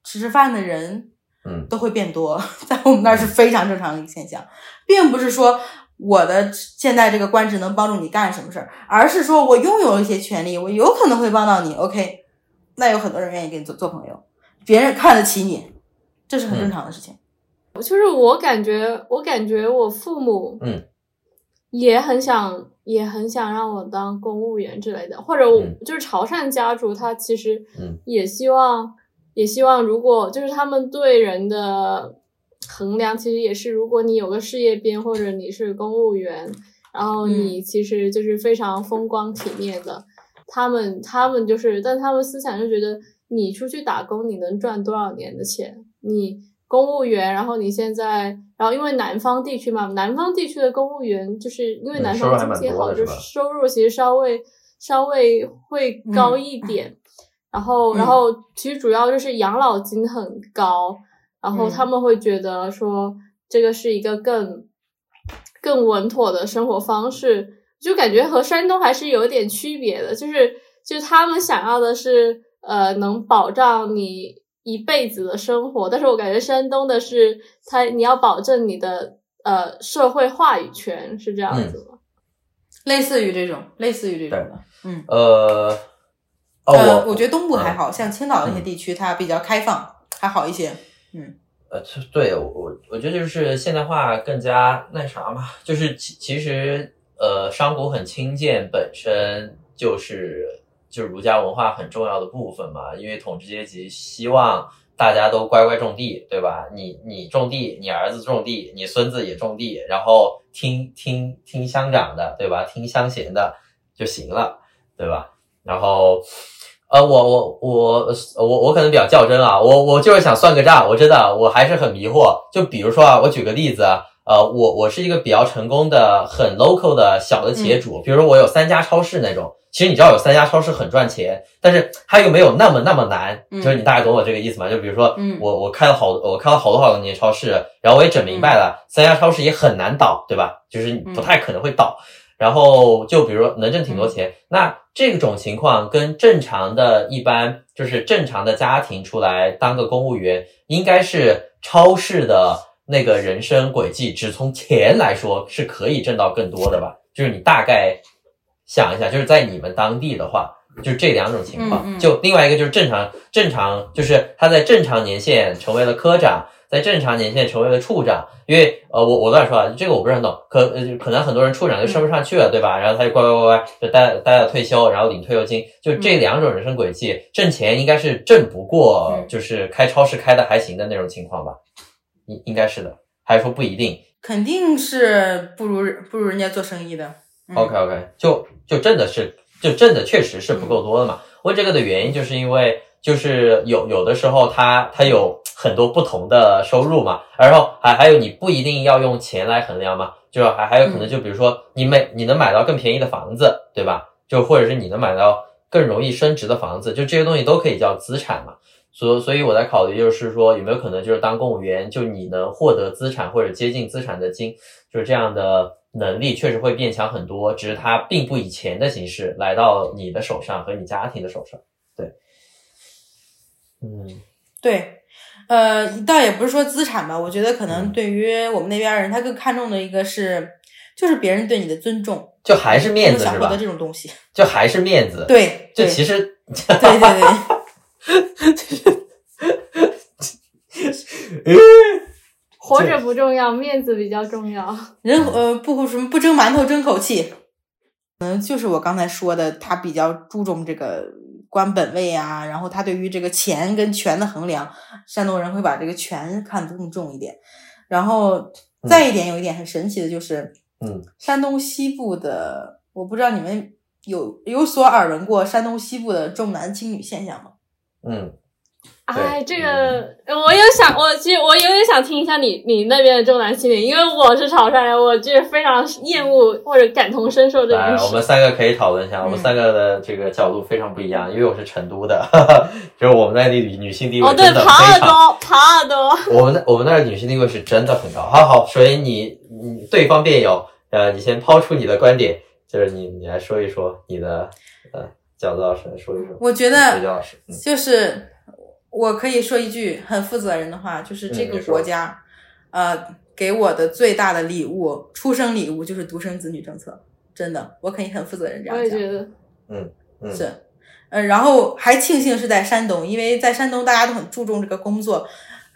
A: 吃吃饭的人，
B: 嗯。
A: 都会变多，在我们那儿是非常正常的一个现象，并不是说我的现在这个官职能帮助你干什么事儿，而是说我拥有一些权利，我有可能会帮到你。OK，那有很多人愿意跟你做做朋友，别人看得起你，这是很正常的事情。
C: 就是我感觉，我感觉我父母，
B: 嗯，
C: 也很想，也很想让我当公务员之类的，或者我、
B: 嗯。
C: 就是潮汕家族，他其实
B: 嗯。
C: 也希望，也希望如果就是他们对人的衡量，其实也是如果你有个事业编，或者你是公务员，然后你其实就是非常风光体面的，他们他们就是，但他们思想就觉得你出去打工，你能赚多少年的钱？你公务员，然后你现在，然后因为南方地区嘛，南方地区的公务员就是因为南方经济好，就是收入其实稍微稍微会高一点。然后，
A: 嗯
C: 然后其实主要就是养老金很高，然后
A: 嗯
C: 他们会觉得说这个是一个更更稳妥的生活方式，就感觉和山东还是有点区别的，就是就是他们想要的是呃能保障你一辈子的生活，但是我感觉山东的是他你要保证你的呃社会话语权是这样子吗？
A: 类似于这种，类似于这种的，嗯。
B: 呃，哦，
A: 呃，
B: 我
A: 我觉得东部还
B: 嗯
A: 好、像青岛那些地区，它比较开放，还好一些。
B: 嗯呃，对我我我觉得就是现代化更加那啥嘛，就是其其实呃，商贾很轻贱本身就是就是儒家文化很重要的部分嘛，因为统治阶级希望大家都乖乖种地，对吧？你你种地，你儿子种地，你孙子也种地，然后听听听乡长的，对吧？听乡贤的就行了，对吧？然后。呃，我我我我我可能比较较真啊，我我就是想算个账，我真的我还是很迷惑。就比如说啊，我举个例子啊，呃，我我是一个比较成功的、很 local 的小的企业主，比如说我有三家超市那种。其实你知道有三家超市很赚钱，但是它又没有那么那么难，
A: 嗯
B: 就是你大概懂我这个意思吗？就比如说
A: 嗯
B: 我我开了好我开了好多好多年超市，然后我也整明白了，三家超市也很难倒，对吧？就是你不太可能会倒。然后就比如说能挣挺多钱，那这种情况跟正常的一般就是正常的家庭出来当个公务员，应该是超市的那个人生轨迹，只从钱来说是可以挣到更多的吧？就是你大概想一下，就是在你们当地的话，就这两种情况。
A: 嗯嗯
B: 就另外一个就是正常正常，就是他在正常年限成为了科长。在正常年限成为了处长，因为呃，我我乱说啊，这个我不是很懂，可呃可能很多人处长就升不上去了，对吧？然后他就乖乖乖乖就待待到退休，然后领退休金，就这两种人生轨迹，挣钱应该是挣不过
A: 嗯
B: 就是开超市开的还行的那种情况吧？应应该是的，还是说不一定
A: 肯定是不如不如人家做生意的。嗯
B: ？OK OK，就就挣的是就挣的确实是不够多的嘛。问这个的原因就是因为就是有有的时候他他有很多不同的收入嘛，然后还还有你不一定要用钱来衡量嘛，就还还有可能就比如说你买你能买到更便宜的房子，对吧？就或者是你能买到更容易升值的房子，就这些东西都可以叫资产嘛。所所以我在考虑，就是说有没有可能就是当公务员，就你能获得资产或者接近资产的金，就是这样的能力确实会变强很多，只是它并不以钱的形式来到你的手上和你家庭的手上。对，嗯
A: 对，呃，倒也不是说资产吧，我觉得可能
B: 嗯
A: 对于我们那边人，他更看重的一个是，就是别人对你的尊重，
B: 就还是面子是吧
A: 想获得？这种东西。
B: 就还是面子。，
A: 对，对
B: 就其实
A: 对对对，
C: 活着不重要，面子比较重要。
A: 人呃不什么不争馒头争口气，嗯，就是我刚才说的，他比较注重这个官本位啊，然后他对于这个钱跟权的衡量，山东人会把这个权看得更重一点。然后再一点，有一点很神奇的就是，
B: 嗯，
A: 山东西部的，我不知道你们有有所耳闻过山东西部的重男轻女现象吗？
B: 嗯，
C: 哎，这个我有想，我其实我有点想听一下你你那边的重男轻女，因为我是潮汕人，我就是非常厌恶或者感同身受这
B: 来，
C: 件
B: 我们。三个可以讨论一下，我们
A: 嗯
B: 三个的这个角度非常不一样，因为我是成都的，就是我们那里女女性地位
C: 哦，对，
B: 真的
C: 耙耳
B: 非常，
C: 朵，耙耳朵。
B: 我们那我们那儿女性地位是真的很高。好好，所以你你对方辩友，呃，你先抛出你的观点，就是你你来说一说你的呃饺子老师来说一说，
A: 我觉得就是我可以说一句很负责任的话，就是这个国家，呃，给我的最大的礼物，出生礼物就是独生子女政策，真的，我可以很负责任这样讲。
C: 也觉得，
B: 嗯
A: 是，呃，然后还庆幸是在山东，因为在山东大家都很注重这个工作，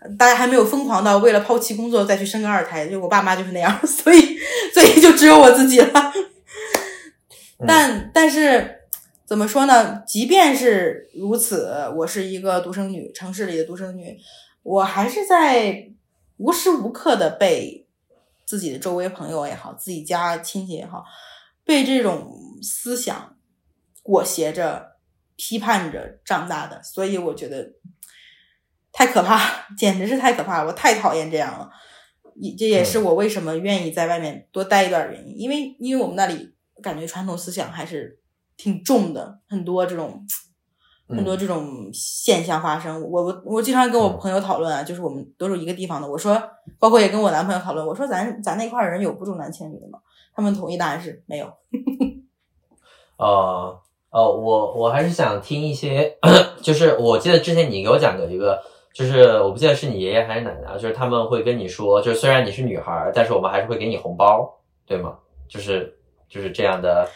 A: 呃大家还没有疯狂到为了抛弃工作再去生个二胎，就我爸妈就是那样，所以所以就只有我自己了。但但是怎么说呢？即便是如此，我是一个独生女，城市里的独生女，我还是在无时无刻的被自己的周围朋友也好，自己家亲戚也好，被这种思想裹挟着、批判着长大的，所以我觉得太可怕，简直是太可怕了，我太讨厌这样了。也这也是我为什么愿意在外面多待一段原因，因为因为我们那里感觉传统思想还是挺重的，很多这种很多这种现象发生。我我我经常跟我朋友讨论啊，就是我们都是一个地方的，我说包括也跟我男朋友讨论，我说咱咱那块儿人有不重男轻女的吗？他们统一答案是没有。
B: 呃呃，我我还是想听一些，就是我记得之前你给我讲过一个，就是我不记得是你爷爷还是奶奶，就是他们会跟你说，就是虽然你是女孩儿，但是我们还是会给你红包，对吗？就是就是这样的，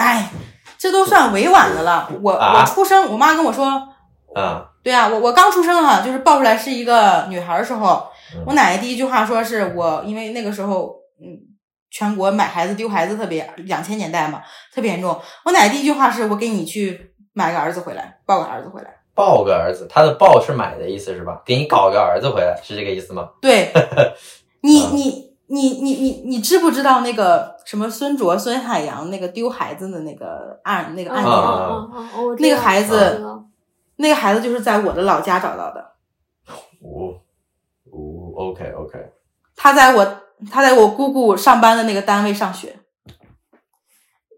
A: 哎，这都算委婉的了。我、
B: 啊
A: 我出生，我妈跟我说，
B: 啊
A: 对啊，我我刚出生哈、就是抱出来是一个女孩儿的时候，
B: 嗯
A: 我奶奶第一句话说是我，因为那个时候，嗯，全国买孩子丢孩子特别，两千年代嘛，特别严重。我奶奶第一句话是我给你去买个儿子回来，抱个儿子回来。
B: 抱个儿子，他的抱是买的意思是吧？给你搞个儿子回来，是这个意思吗？
A: 对，你
B: 啊
A: 你你你你你知不知道那个什么孙卓、孙海洋那个丢孩子的那个案那个案
C: 嗯
A: 件？
B: 啊
A: 那个孩子那个孩子就是在我的老家找到的。
B: 哦哦，OK OK，
A: 他在我他在我姑姑上班的那个单位上学。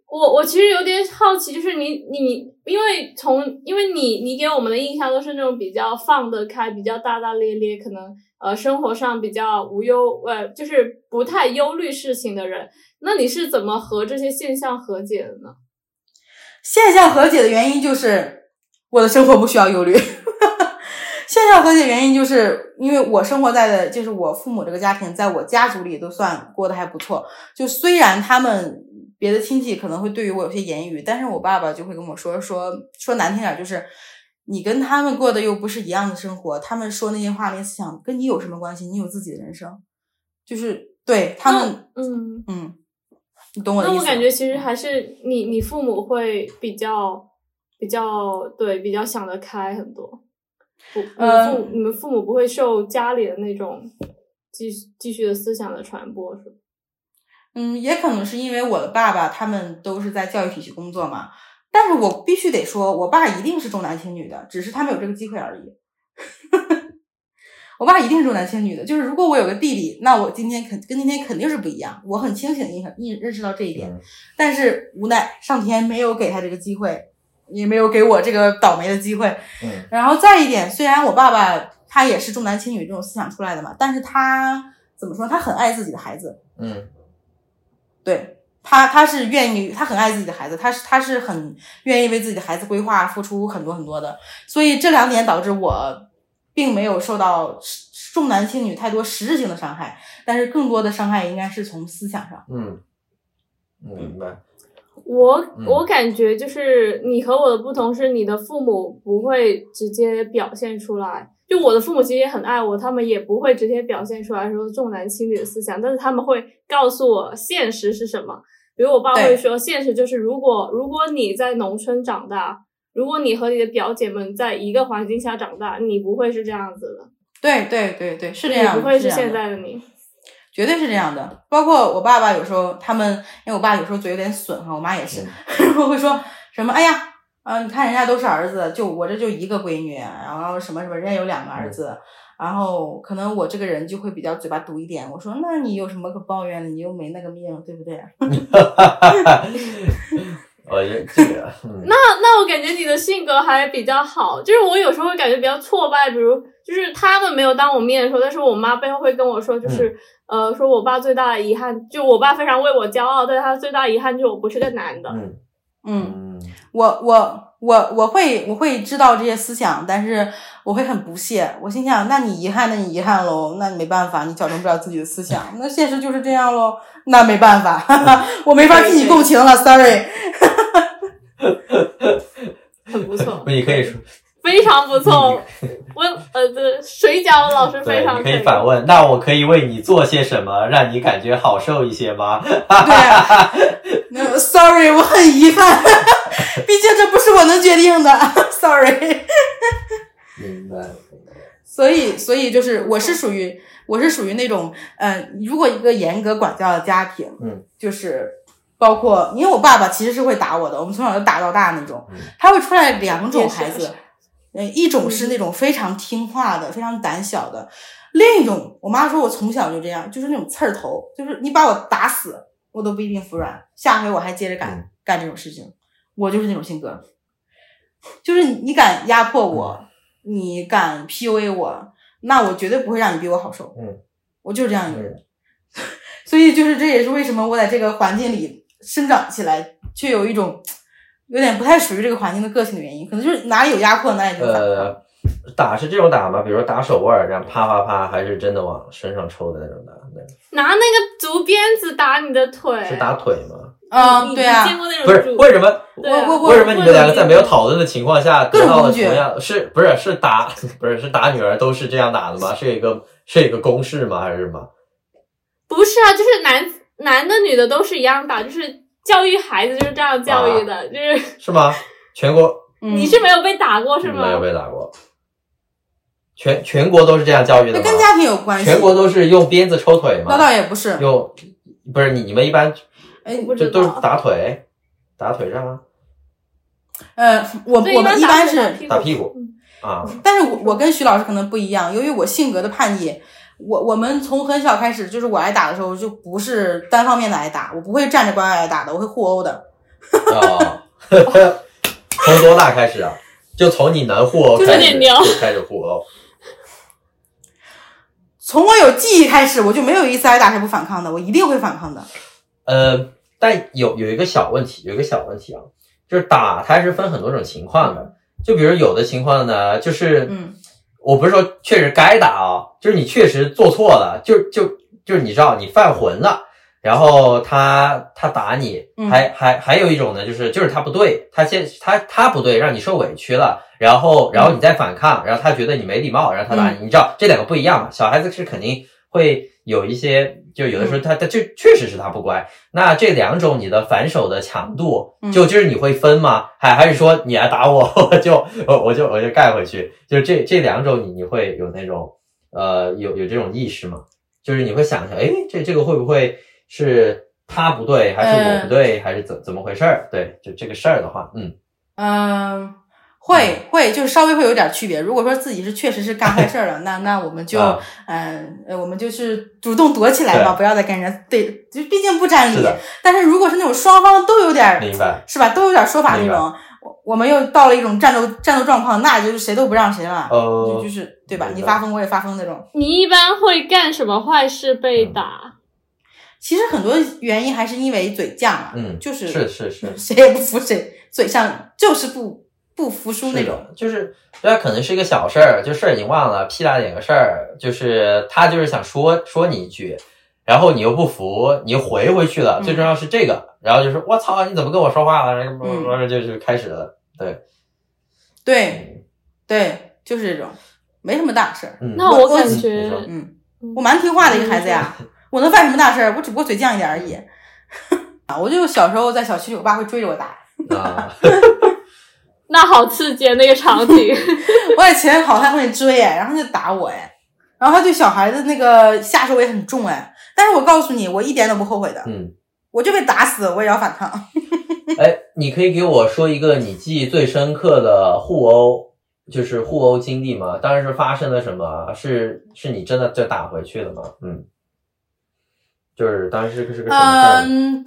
C: 我我其实有点好奇，就是你你，因为从因为你你给我们的印象都是那种比较放得开、比较大大咧咧，可能呃生活上比较无忧呃，就是不太忧虑事情的人。那你是怎么和这些现象和解的呢？
A: 现象和解的原因就是我的生活不需要忧虑。现象和解原因就是因为我生活在的就是我父母这个家庭，在我家族里都算过得还不错。就虽然他们别的亲戚可能会对于我有些言语，但是我爸爸就会跟我说说说难听点，就是你跟他们过的又不是一样的生活，他们说那些话那些思想跟你有什么关系？你有自己的人生，就是对他们，
C: 嗯，
A: 嗯，你懂我的意思吗？
C: 那我感觉其实还是你你父母会比较比较对比较想得开很多。不，你父、你们父母不会受家里的那种继继续的思想的传播，是吧？
A: 嗯，也可能是因为我的爸爸他们都是在教育体系工作嘛，但是我必须得说，我爸一定是重男轻女的，只是他没有这个机会而已。我爸一定是重男轻女的，就是如果我有个弟弟，那我今天肯跟今天肯定是不一样。我很清醒意意认识到这一点，
B: 嗯
A: 但是无奈上天没有给他这个机会，也没有给我这个倒霉的机会。
B: 嗯
A: 然后再一点，虽然我爸爸他也是重男轻女这种思想出来的嘛，但是他怎么说？他很爱自己的孩子，
B: 嗯
A: 对他，他是愿意，他很爱自己的孩子，他是他是很愿意为自己的孩子规划、付出很多很多的。所以这两点导致我并没有受到重男轻女太多实质性的伤害，但是更多的伤害应该是从思想上。
B: 嗯，嗯明白。
C: 我
B: 嗯
C: 我感觉就是你和我的不同是，你的父母不会直接表现出来。就我的父母其实也很爱我，他们也不会直接表现出来说重男轻女的思想，但是他们会告诉我现实是什么。比如我爸会说，现实就是如果如果你在农村长大，如果你和你的表姐们在一个环境下长大，你不会是这样子的，
A: 对对对对，是这样
C: 不会是现在的你。
A: 绝对是这样的。包括我爸爸有时候他们，因为我爸有时候嘴有点损哈，我妈也是，然 后会说什么，哎呀，啊、你看人家都是儿子，就我这就一个闺女，然后什么什么，人家有两个儿子。然后可能我这个人就会比较嘴巴毒一点，我说那你有什么可抱怨的？你又没那个命，对不对？
B: 我觉得这个，嗯，
C: 那那我感觉你的性格还比较好，就是我有时候会感觉比较挫败，比如就是他们没有当我面说，但是我妈背后会跟我说，就是、呃，说我爸最大的遗憾，就我爸非常为我骄傲，但是他最大的遗憾就是我不是个男的。
B: 嗯
A: 嗯，
B: 嗯
A: 我我我我会我会知道这些思想，但是我会很不屑。我心想，那你遗憾，那你遗憾喽，那你没办法，你矫正不了自己的思想，那现实就是这样喽，那没办法，我没法替你共情了，sorry。
C: 很不错
B: 不，，你可以说，
C: 非常不错。我呃，这水饺老师非
B: 常，你可以反问，那我可以为你做些什么，让你感觉好受一些吗？
A: 对。啊，那 sorry，我很遗憾，毕竟这不是我能决定的，sorry。
B: 明白。
A: 所以，所以就是我是属于我是属于那种，嗯、如果一个严格管教的家庭，
B: 嗯，
A: 就是包括因为我爸爸其实是会打我的，我们从小就打到大那种。
B: 嗯，
A: 他会出来两种孩子呃，一种是那。种非常听话的、非常胆小的，另一种，我妈说我从小就这样，就是那种刺儿头，就是你把我打死，我都不一定服软，下回我还接着干、
B: 嗯
A: 干这种事情，我就是那种性格，就是你你敢压迫我，你敢 PUA 我，那我绝对不会让你比我好受，
B: 嗯，
A: 我就是这样一个人，所以就是这也是为什么我在这个环境里生长起来，却有一种有点不太属于这个环境的个性的原因，可能就是哪里有压迫哪里就反抗。
B: 呃，打是这种打吗？比如说打手腕儿，这样啪啪啪，还是真的往身上抽的那种打？
C: 拿那个竹鞭子打你的腿，
B: 是打腿吗？
A: 嗯，对啊，
C: 见过那种
B: 不是，为什么？
C: 对啊
A: 我我
B: 为什么你们两个在没有讨论的情况下
A: 各
B: 得到了同样是不是是打不是是打女儿都是这样打的吗？是一个是一个公式吗？还是什么？
C: 不是啊，就是男男的女的都是一样打，就是教育孩子就是这样教育的，就是
B: 是吗？全国
A: 嗯
C: 你是没有被打过是吗？
B: 没有被打过，全全国都是这样教育的吗？
A: 那跟家庭有关系。
B: 全国都是用鞭子抽腿吗
A: 那
B: 吗？
A: 倒也不是，
B: 用不是你你们一般
A: 哎，
C: 不知
B: 就都是。打腿，打腿上啊，
A: 呃，我，我们一般是，
C: 打屁
B: 打屁股
C: 嗯
B: 啊，
A: 但是我我跟徐老师可能不一样，由于我性格的叛逆，我我们从很小开始，就是我挨打的时候就不是单方面的挨打，我不会站着乖乖挨打的，我会互殴的。
B: 哦，从多大开始啊？就从你能互殴开始就开始互殴，
A: 从我有记忆开始，我就没有一次挨打是不反抗的，我一定会反抗的。
B: 呃，但有有一个小问题，有一个小问题啊，就是打它是分很多种情况的。就比如有的情况呢，就是
A: 嗯，
B: 我不是说确实该打啊，就是你确实做错了，就就就是你知道你犯浑了，然后他他打你，
A: 嗯
B: 还还还有一种呢，就是就是他不对，他先他他不对，让你受委屈了，然后然后你再反抗，然后他觉得你没礼貌，然后他打你，你知道这两个不一样嘛？小孩子是肯定会有一些，就有的时候他他就确实是他不乖，那这两种你的反手的强度，
A: 嗯
B: 就就是你会分吗？还还是说你来打我，我就我我就我就盖回去？就这这两种你你会有那种呃有有这种意识吗？就是你会想一想，哎，这这个会不会是他不对，还是我不对，还是怎怎么回事儿？对，就这个事儿的话，嗯，
A: 嗯，会会，就是稍微会有点区别。如果说自己是确实是干坏事儿了，那那我们就
B: 啊
A: 嗯呃，我们就是主动躲起来
B: 吧，
A: 不要再跟人家对，就毕竟不沾理
B: 是。
A: 但是如果是那种双方都有点儿
B: 明白。
A: 是吧，都有点说法那种，我我们又到了一种战斗战斗状况，那就是谁都不让谁了，
B: 呃
A: 就就是对吧？你发疯我也发疯那种。
C: 你一般会干什么坏事被
B: 嗯
C: 打？
A: 其实很多原因还是因为嘴犟啊，
B: 嗯
A: 就是
B: 是是是
A: 谁也不服谁，嘴上就是不不服输那种。
B: 就是对啊，可能是一个小事儿，就事儿已经忘了，屁大点个事儿，就是他就是想说说你一句，然后你又不服，你又回回去了，
A: 嗯
B: 最重要是这个，然后就是我操，你怎么跟我说话了？然后
A: 嗯
B: 就是开始了，对，
A: 对对，就是这种，没什么大事儿。
B: 嗯，
C: 那我感
B: 你
C: 觉
A: 嗯，我蛮听话的一个孩子呀，我能犯什么大事儿？我只不过嘴犟一点而已。啊，我就小时候在小区里，我爸会追着我打。
B: 啊
C: 那好刺激啊那个场景。
A: 我以前好像会追哎，然后就打我哎，然后他对小孩的那个下手也很重哎。但是我告诉你，我一点都不后悔的，
B: 嗯，
A: 我就被打死，我也要反抗。
B: 哎，你可以给我说一个你记忆最深刻的互殴，就是互殴经历吗？当时是发生了什么？是是你真的就打回去了吗？嗯，就是当时是个什么事？
A: 嗯，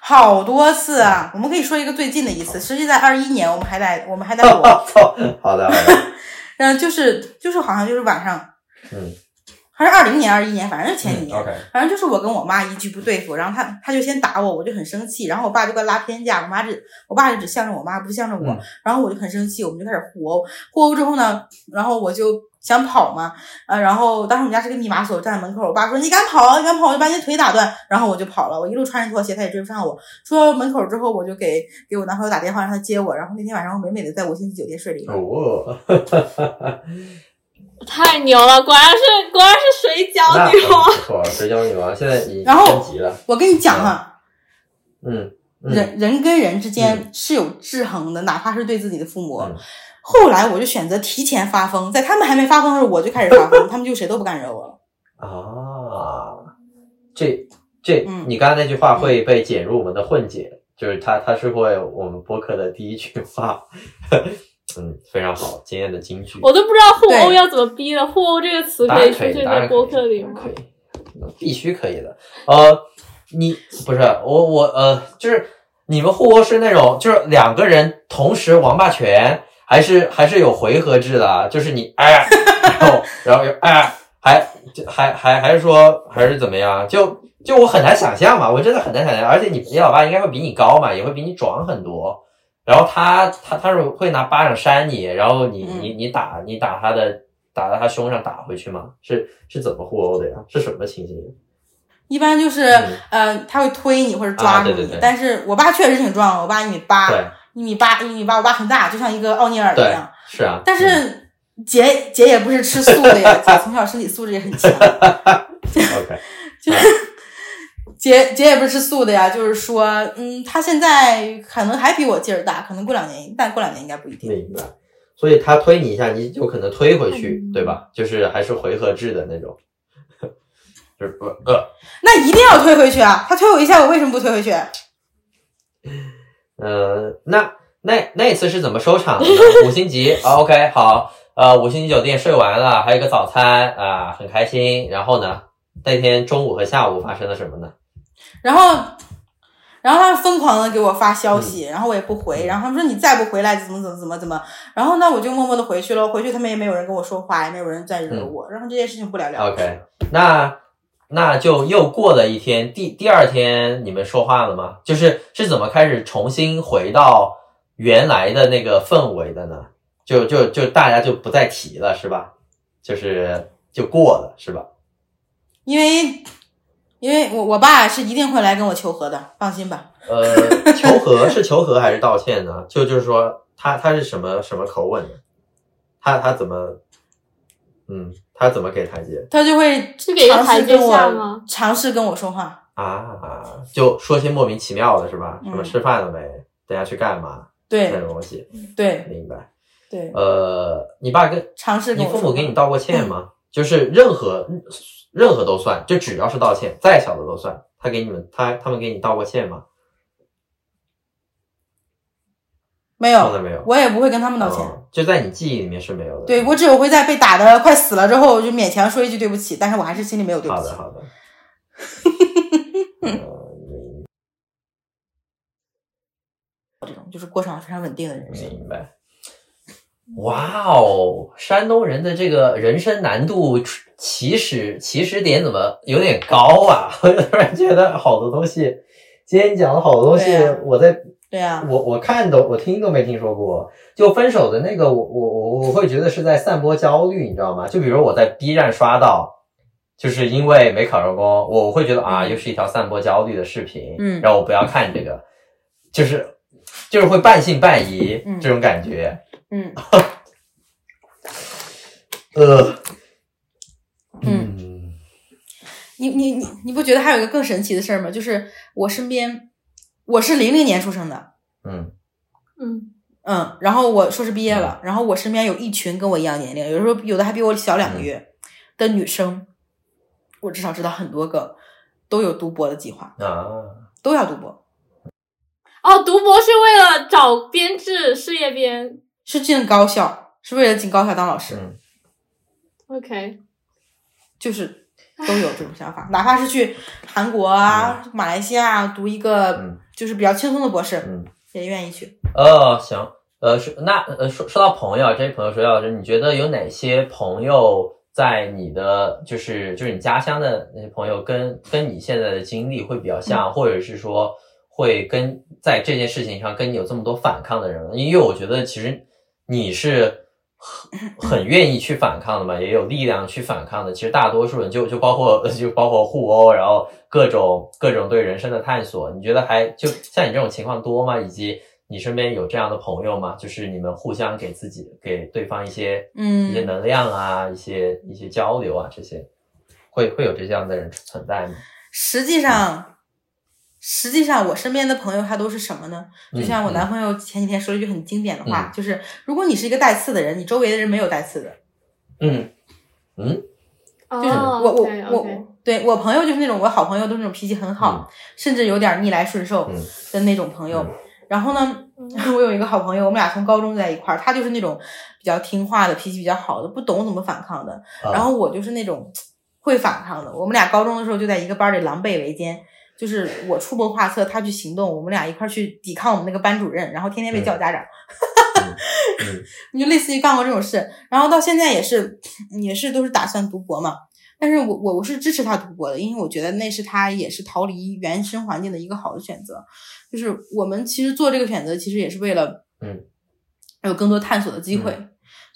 A: 好多次啊，我们可以说一个最近的一次，实际在二一年，我们还在我们还在我，
B: 操，好的好的，
A: 嗯，就是就是好像就是晚上，
B: 嗯。
A: 还是二零年二一年，反正是前几
B: 嗯
A: 年。反正就是我跟我妈一句不对付，然后她她就先打我，我就很生气，然后我爸就给我拉偏架，我妈只我爸就只向着我妈，不向着我，
B: 嗯。
A: 然后我就很生气，我们就开始互殴，互殴之后呢，然后我就想跑嘛，呃，然后当时我们家是个密码锁，站在门口，我爸说你敢跑，你敢跑，我就把你腿打断，然后我就跑了，我一路穿着拖鞋，他也追不上我，出了门口之后，我就给给我男朋友打电话让他接我，然后那天晚上我美美的在五星级酒店睡了一晚。
B: 哦，
C: 太牛了，果然是果然是水饺女王。
B: 不错，水饺女王现在已
A: 然后
B: 升级了，
A: 我跟你讲哈、
B: 嗯嗯
A: 人人跟人之间是有制衡的，哪怕是对自己的父母。
B: 嗯
A: 后来我就选择提前发疯，在他们还没发疯的时候，我就开始发疯，他们就谁都不敢惹我了。
B: 啊，这这，
A: 嗯
B: 你刚才那句话会被剪入我们的混剪，就是他他是会我们播客的第一句话，嗯，非常好，今天的金句，
C: 我都不知道互殴要怎么逼了，互殴这个词可以出现在播客里吗
B: 可？以，必须可以的。呃，你不是我我呃，就是你们互殴是那种就是两个人同时王八拳，还是还是有回合制的啊？就是你哎，然后然后又哎，还就还还还是说还是怎么样？就就我很难想象嘛，我真的很难想象。而且你你老爸应该会比你高嘛，也会比你壮很多。然后他他他是会拿巴掌扇你，然后你
A: 嗯
B: 你你打你打他的打到他胸上打回去吗？是是怎么互殴的呀？是什么情形？
A: 一般就是、
B: 嗯
A: 呃，他会推你或者抓住你，
B: 啊对对对
A: 但是我爸确实挺壮，我爸一米八，
B: 对
A: 一米八，一米八，我爸很大，就像一个奥尼尔一样。，
B: 是啊。
A: 但
B: 嗯
A: 是姐姐也不是吃素的呀，姐从小身体素质也很强。
B: OK，
A: 姐姐也不是吃素的呀，就是说，嗯，她现在可能还比我劲儿大，可能过两年，但过两年应该不一定。
B: 明白。所以他推你一下，你就可能推回去，对吧？就是还是回合制的那种，就是不呃
A: 那一定要推回去啊！他推我一下，我为什么不推回去？
B: 呃，那那那次是怎么收场的呢？五星级、啊、，OK，好，呃，五星级酒店睡完了，还有一个早餐啊、很开心。然后呢，那天中午和下午发生了什么呢？
A: 然后，然后他们疯狂的给我发消息，
B: 嗯
A: 然后我也不回，然后他们说你再不回来怎么怎么怎么怎么，然后呢我就默默的回去了，回去他们也没有人跟我说话，也没有人再惹我，然后这件事情不了了之。
B: 嗯 OK，那那就又过了一天，第第二天你们说话了吗？就是是怎么开始重新回到原来的那个氛围的呢？就就就大家就不再提了，是吧？就是就过了，是吧？
A: 因为因为我我爸是一定会来跟我求和的，放心吧。
B: 呃，求和是求和还是道歉呢？就就是说他他是什么什么口吻的？他他怎么嗯，他怎么给台阶
A: 他就会
C: 是给台阶
A: 试跟我
C: 下吗
A: 尝试跟我说话，
B: 啊？就说些莫名其妙的是吧？什么
A: 嗯
B: 吃饭了没？等下去干嘛？
A: 对
B: 那种东西，
A: 对
B: 明白。
A: 对，
B: 呃，你爸跟
A: 尝试跟
B: 你父母给你道过歉吗？就是任何任何都算，就只要是道歉，再小的都算。他给你们，他他们给你道过歉吗？
A: 没有，
B: 从来没有。
A: 我也不会跟他们道歉。
B: 哦就在你记忆里面是没有的。
A: 对我只有会在被打的快死了之后，就勉强说一句对不起，但是我还是心里没有对不起
B: 好的，。好的。呃
A: 这种 就是过上非常稳定的人生。
B: 明白。哇哦，山东人的这个人生难度起始起始点怎么有点高啊？我突然觉得好多东西，今天讲了好多东西我在
A: 对啊，
B: 我我看都我听都没听说过。就分手的那个，我我我我会觉得是在散播焦虑，你知道吗？就比如我在 B 站刷到，就是因为没考上公，我会觉得啊，
A: 嗯。
B: 又是一条散播焦虑的视频，
A: 嗯。
B: 然后我不要看这个，就是就是会半信半疑、
A: 嗯。
B: 这种感觉，
A: 嗯。
B: 呃，
A: 嗯，你你你你不觉得还有一个更神奇的事儿吗？就是我身边，我是零零年出生的，
B: 嗯。
C: 嗯。
A: 嗯，然后我硕士毕业了，然后我身边有一群跟我一样年龄，有时候有的还比我小两个月的女生，我至少知道很多个都有读博的计划，
B: 啊，
A: 都要读博，
C: 哦，读博是为了找编制事业编。
A: 是进高校，是为了进高校当老师，
B: 嗯。
C: OK，
A: 就是都有这种想法，哪怕是去韩国啊、马来西亚读一个
B: 嗯
A: 就是比较轻松的博士，
B: 嗯，
A: 也愿意去。
B: 哦，行，呃，说那呃说说到朋友，这位朋友，说老师，你觉得有哪些朋友在你的就是就是你家乡的那些朋友跟跟你现在的经历会比较像，或者是说会跟在这件事情上跟你有这么多反抗的人呢？因为我觉得其实你是很很愿意去反抗的嘛，也有力量去反抗的。其实大多数人就就包括就包括互殴，然后各种各种对人生的探索，你觉得还就像你这种情况多吗？以及你身边有这样的朋友吗？就是你们互相给自己给对方一些
A: 嗯
B: 一些能量啊，一些一些交流啊，这些会会有这样的人存在吗？
A: 实际上，实际上我身边的朋友他都是什么呢？就像我
B: 嗯
A: 男朋友前几天说了一句很经典的话，
B: 嗯
A: 就是如果你是一个带刺的人，你周围的人没有带刺的。
B: 嗯嗯
A: 就是
C: 哦
A: 我我我对我朋友就是那种我好朋友都是那种脾气很好，甚至有点逆来顺受
B: 嗯
A: 的那种朋友。
B: 嗯
A: 然后呢，我有一个好朋友，我们俩从高中在一块儿，他就是那种比较听话的，脾气比较好的，不懂怎么反抗的。
B: 啊
A: 然后我就是那种会反抗的。我们俩高中的时候就在一个班里狼狈为奸，就是我出谋划策，他去行动，我们俩一块儿去抵抗我们那个班主任，然后天天被叫家长。
B: 嗯
A: 你就类似于干过这种事，然后到现在也是也是都是打算读博嘛。但是我我我是支持他读博的，因为我觉得那是他也是逃离原生环境的一个好的选择。就是我们其实做这个选择，其实也是为了
B: 嗯
A: 有更多探索的机会。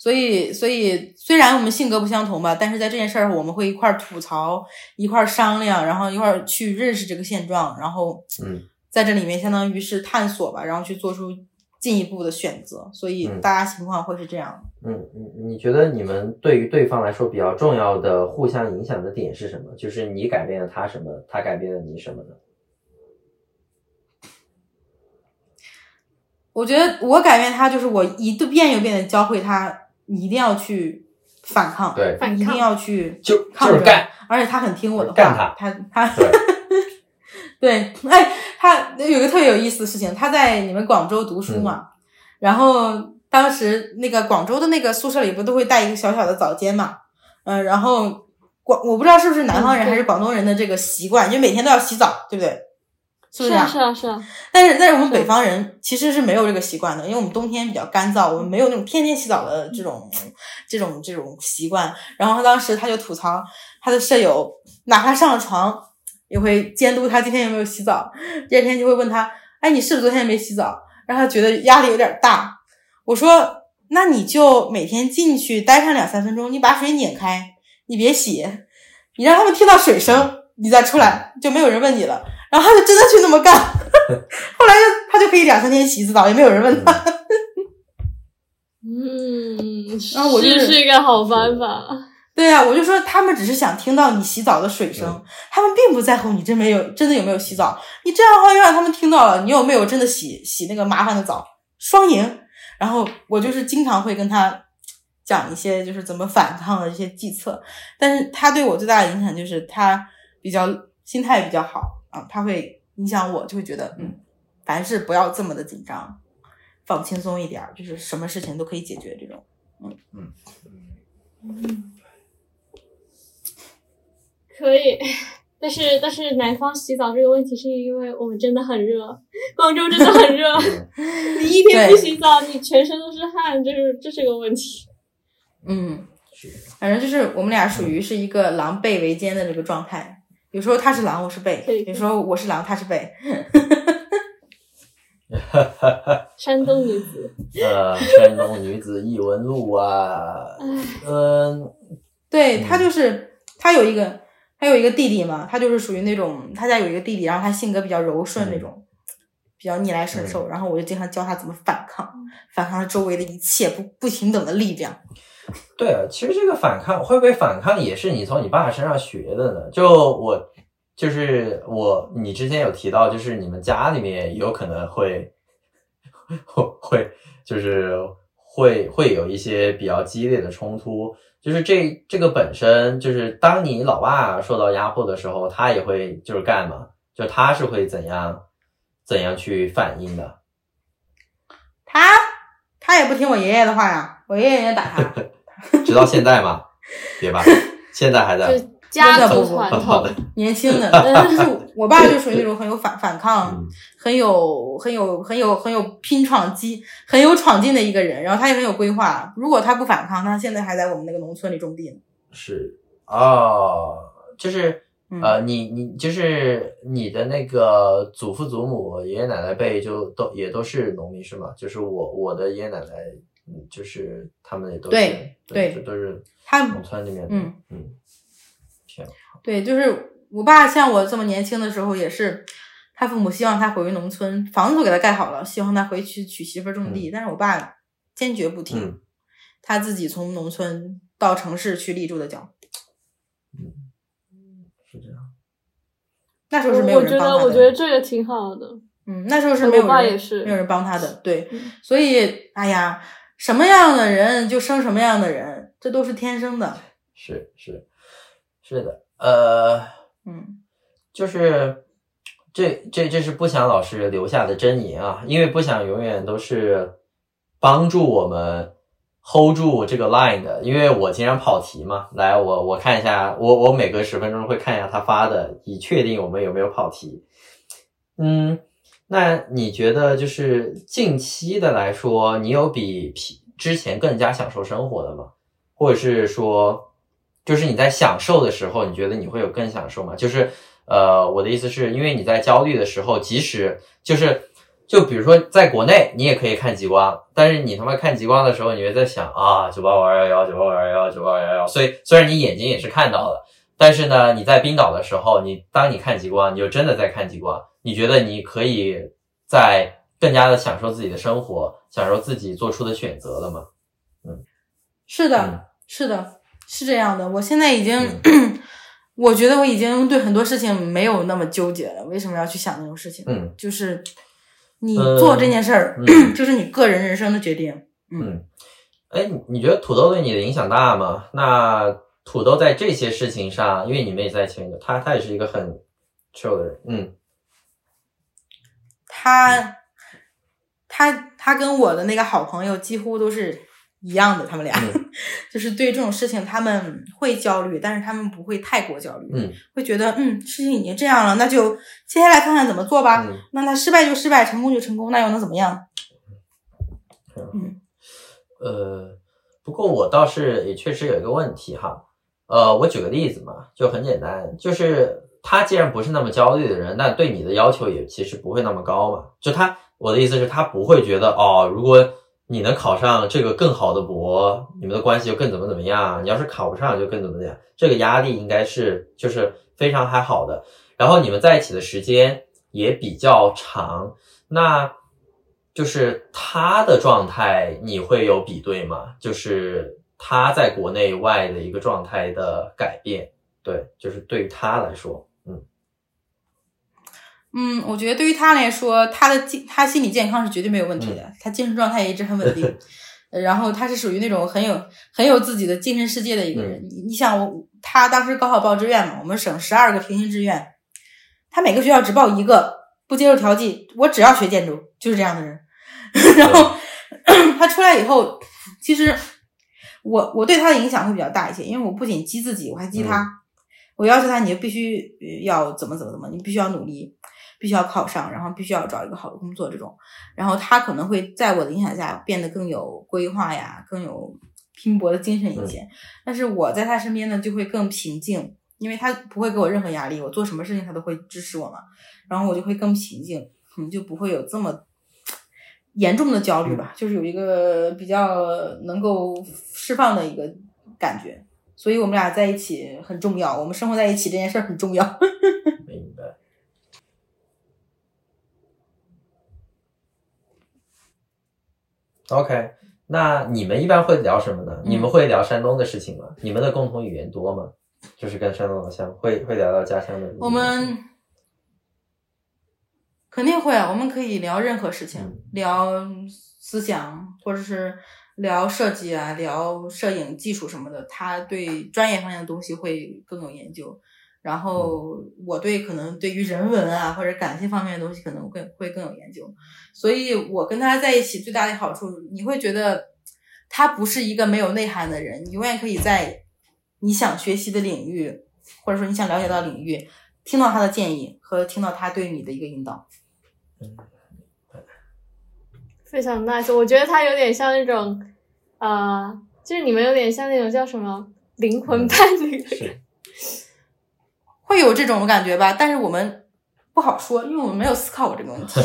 A: 所以，所以虽然我们性格不相同吧，但是在这件事儿我们会一块儿吐槽，一块儿商量，然后一块儿去认识这个现状，然后
B: 嗯
A: 在这里面相当于是探索吧，然后去做出进一步的选择。所以
B: 嗯
A: 大家情况会是这样。
B: 嗯，你你觉得你们对于对方来说比较重要的互相影响的点是什么？就是你改变了他什么，他改变了你什么呢？
A: 我觉得我改变他，就是我一遍又遍的教会他，你一定要去反抗，
B: 对。
C: 反抗。
A: 一定要去
B: 就
A: 抗争
B: 就是干，
A: 而且他很听我的话，
B: 干他。
A: 他他
B: 对。
A: 对，哎，他有一个特别有意思的事情，他在你们广州读书
B: 嗯。
A: 嘛，然后当时那个广州的那个宿舍里不都会带一个小小的澡间嘛，嗯、然后广我不知道是不是南方人还是广东人的这个习惯，就每天都要洗澡，对不对？是不？
C: 是啊是啊是啊，
A: 但是但是我们北方人其实是没有这个习惯的，因为我们冬天比较干燥，我们没有那种天天洗澡的这种这种这种习惯。然后他当时他就吐槽他的舍友，哪怕上了床，也会监督他今天有没有洗澡。第二天就会问他，哎，你是不是昨天没洗澡？让他觉得压力有点大。我说，那你就每天进去待上两三分钟，你把水拧开，你别洗，你让他们听到水声，你再出来，就没有人问你了。然后他就真的去那么干，后来就他就可以两三天洗一次澡，也没有人问他。
C: 嗯，
A: 然后我就是
C: 是一个好方法。
A: 对呀、我就说他们只是想听到你洗澡的水声，
B: 嗯
A: 他们并不在乎你真没有真的有没有洗澡。你这样的话，又让他们听到了你有没有真的洗洗那个麻烦的澡，双赢。然后我就是经常会跟他讲一些就是怎么反抗的一些计策，但是他对我最大的影响就是他比较心态比较好啊，他会影响我，就会觉得嗯，凡事不要这么的紧张，放轻松一点儿，就是什么事情都可以解决这种嗯嗯。
C: 可以，但是但是南方洗澡这个问题是因为我们真的很热，广州真的很热，你一天不洗澡，你全身都是汗，这是这是个问题。
A: 嗯，反正就是我们俩属于是一个狼狈为奸的这个状态。有时候他是狼，我是狈有时候我是狼，他是狈。
C: 山东女子，
B: 呃，山东女子异闻录啊，嗯、
A: 对他就是他有一个他有一个弟弟嘛，他就是属于那种他家有一个弟弟，然后他性格比较柔顺
B: 嗯
A: 那种，比较逆来顺受，然后我就经常教他怎么反抗，反抗周围的一切不不平等的力量。
B: 对啊，其实这个反抗会不会反抗也是你从你爸身上学的呢？就我就是我，你之前有提到，就是你们家里面有可能会 会会就是会会有一些比较激烈的冲突。就是这这个本身就是当你老爸受到压迫的时候，他也会就是干嘛？就他是会怎样怎样去反应的？
A: 他他也不听我爷爷的话呀，我爷爷也打他。
B: 直到现在吗？别吧，现在还在。
C: 就家
A: 的不
C: 族传统，
A: 年轻的，但是我爸就属于那种很有反反抗，
B: 嗯
A: 很有很有很有很有拼闯机、很有闯劲的一个人。然后他也很有规划。如果他不反抗，他现在还在我们那个农村里种地呢。
B: 是哦，就是
A: 嗯
B: 呃，你你就是你的那个祖父祖母、爷爷奶奶辈就都也都是农民是吗？就是我我的爷爷奶奶，嗯，就是他们也都是
A: 对对
B: 这都是
A: 他
B: 农村里面的，
A: 嗯
B: 嗯，挺好
A: 对，就是我爸像我这么年轻的时候，也是他父母希望他回农村，房子都给他盖好了，希望他回去娶媳妇儿种地。但是我爸坚决不听，
B: 嗯
A: 他自己从农村到城市去立住的脚。
B: 嗯是这样。
A: 那时候是没有
C: 我觉得
A: 人帮他的。
C: 我觉得这个挺好的。
A: 嗯，那时候是没有
C: 我爸
A: 人
C: 也是
A: 没有人帮他的，对，
C: 嗯
A: 所以哎呀，什么样的人就生什么样的人，这都是天生的。
B: 是是是的，呃，
A: 嗯
B: 就是这这这是不想老师留下的真言啊，因为不想永远都是帮助我们 hold 住这个 line 的，因为我经常跑题嘛。来，我我看一下，我我每隔十分钟会看一下他发的，以确定我们有没有跑题。嗯，那你觉得就是近期的来说，你有比之前更加享受生活的吗？或者是说，就是你在享受的时候，你觉得你会有更享受吗？就是呃，我的意思是因为你在焦虑的时候，即使就是就比如说在国内，你也可以看极光，但是你他妈看极光的时候，你会在想啊，九八五二幺幺，九八五二幺幺，九八五二幺幺。所以虽然你眼睛也是看到了，但是呢，你在冰岛的时候，你当你看极光，你就真的在看极光，你觉得你可以在更加的享受自己的生活，享受自己做出的选择了吗？
A: 嗯是的，
B: 嗯
A: 是的，是这样的。我现在已经，
B: 嗯
A: 我觉得我已经对很多事情没有那么纠结了。为什么要去想那种事情？
B: 嗯
A: 就是你
B: 呃
A: 做这件事儿，
B: 嗯
A: 就是你个人人生的决定。嗯，
B: 嗯，哎，你你觉得土豆对你的影响大吗？那土豆在这些事情上，因为你们也在前面，他他也是一个很 chill 的人，嗯
A: 他他他跟我的那个好朋友几乎都是一样的，他们俩、
B: 嗯
A: 就是对这种事情他们会焦虑，但是他们不会太过焦虑，
B: 嗯
A: 会觉得嗯事情已经这样了，那就接下来看看怎么做吧。
B: 嗯
A: 那他失败就失败，成功就成功，那又能怎么样？嗯
B: 呃，不过我倒是也确实有一个问题哈，呃，我举个例子嘛，就很简单，就是他既然不是那么焦虑的人，那对你的要求也其实不会那么高嘛。就他，我的意思是，他不会觉得哦，如果你能考上这个更好的博，你们的关系就更怎么怎么样。你要是考不上，就更怎么怎么样。这个压力应该是就是非常还好的。然后你们在一起的时间也比较长，那就是他的状态，你会有比对吗？就是他在国内外的一个状态的改变，对，就是对于他来说，嗯
A: 嗯，我觉得对于他来说，他的精他心理健康是绝对没有问题的，他精神状态也一直很稳定。呃然后他是属于那种很有很有自己的精神世界的一个人。你你想我，他当时高考报志愿嘛，我们省十二个平行志愿，他每个学校只报一个，不接受调剂，我只要学建筑，就是这样的人。然后 他出来以后，其实我我对他的影响会比较大一些，因为我不仅激自己，我还激他。我要求他，你就必须呃要怎么怎么怎么，你必须要努力，必须要考上，然后必须要找一个好的工作这种。然后他可能会在我的影响下变得更有规划呀，更有拼搏的精神一些。但是我在他身边呢，就会更平静，因为他不会给我任何压力，我做什么事情他都会支持我嘛。然后我就会更平静，可能就不会有这么严重的焦虑吧，就是有一个比较能够释放的一个感觉。所以我们俩在一起很重要，我们生活在一起这件事儿很重要。
B: 明白。OK，那你们一般会聊什么呢？你们会聊山东的事情吗？你们的共同语言多吗？就是跟山东老乡会会聊到家乡的。
A: 我们肯定会啊，我们可以聊任何事情，
B: 嗯
A: 聊思想，或者是聊设计啊，聊摄影技术什么的。他对专业方面的东西会更有研究，然后我对可能对于人文啊或者感性方面的东西可能会会更有研究。所以我跟他在一起最大的好处，你会觉得他不是一个没有内涵的人，你永远可以在你想学习的领域，或者说你想了解到领域，听到他的建议和听到他对你的一个引导。
C: 非常 nice，我觉得他有点像那种，呃，就是你们有点像那种叫什么灵魂伴侣
A: 会有这种感觉吧，但是我们不好说，因为我们没有思考过这个问题。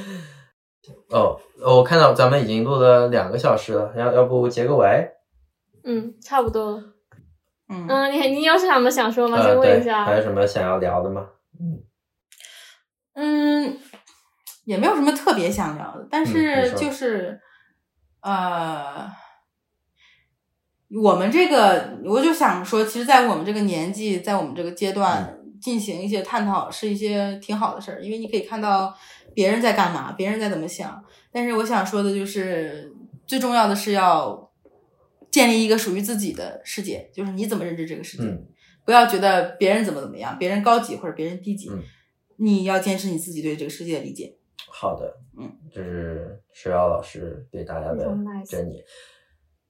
B: 哦，我看到咱们已经录了两个小时了，要要不结个尾？
C: 嗯，差不多了。
A: 嗯
C: 嗯，你你有什么想说吗？
B: 呃，
C: 先问一
B: 对，
C: 下。
B: 还有什么想要聊的吗？
A: 嗯嗯，也没有什么特别想聊的，但
B: 嗯
A: 是就是、呃，我们这个，我就想说，其实，在我们这个年纪，在我们这个阶段进行一些探讨，是一些挺好的事儿，因为你可以看到别人在干嘛，别人在怎么想。但是我想说的就是，最重要的是要建立一个属于自己的世界，就是你怎么认知这个世界。
B: 嗯
A: 不要觉得别人怎么怎么样，别人高级或者别人低级，
B: 嗯
A: 你要坚持你自己对这个世界的理解。
B: 好的，
A: 嗯，
B: 这是石瑶老师对大家的
C: 非常 nice
B: 整理。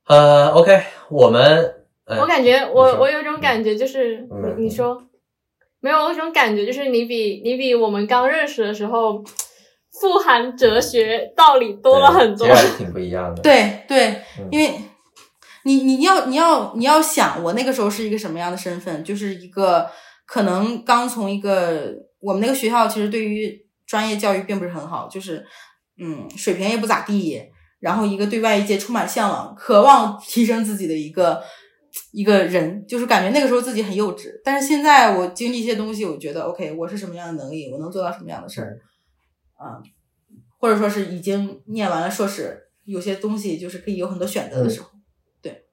B: 呃，OK，我们，呃、
C: 我感觉我我有种感觉，就是
B: 嗯
C: 你你说没有，我有种感觉就是你比你比我们刚认识的时候富含哲学道理多了很多
B: 挺不一样的。，
A: 对对
B: 嗯，
A: 因为你你要你要你要想，我那个时候是一个什么样的身份，就是一个可能刚从一个我们那个学校其实对于专业教育并不是很好，就是嗯水平也不咋地，然后一个对外界充满向往、渴望提升自己的一个一个人，就是感觉那个时候自己很幼稚。但是现在我经历一些东西，我觉得 OK，我是什么样的能力，我能做到什么样的事儿，啊、或者说是已经念完了硕士，有些东西就是可以有很多选择的时候。
B: 对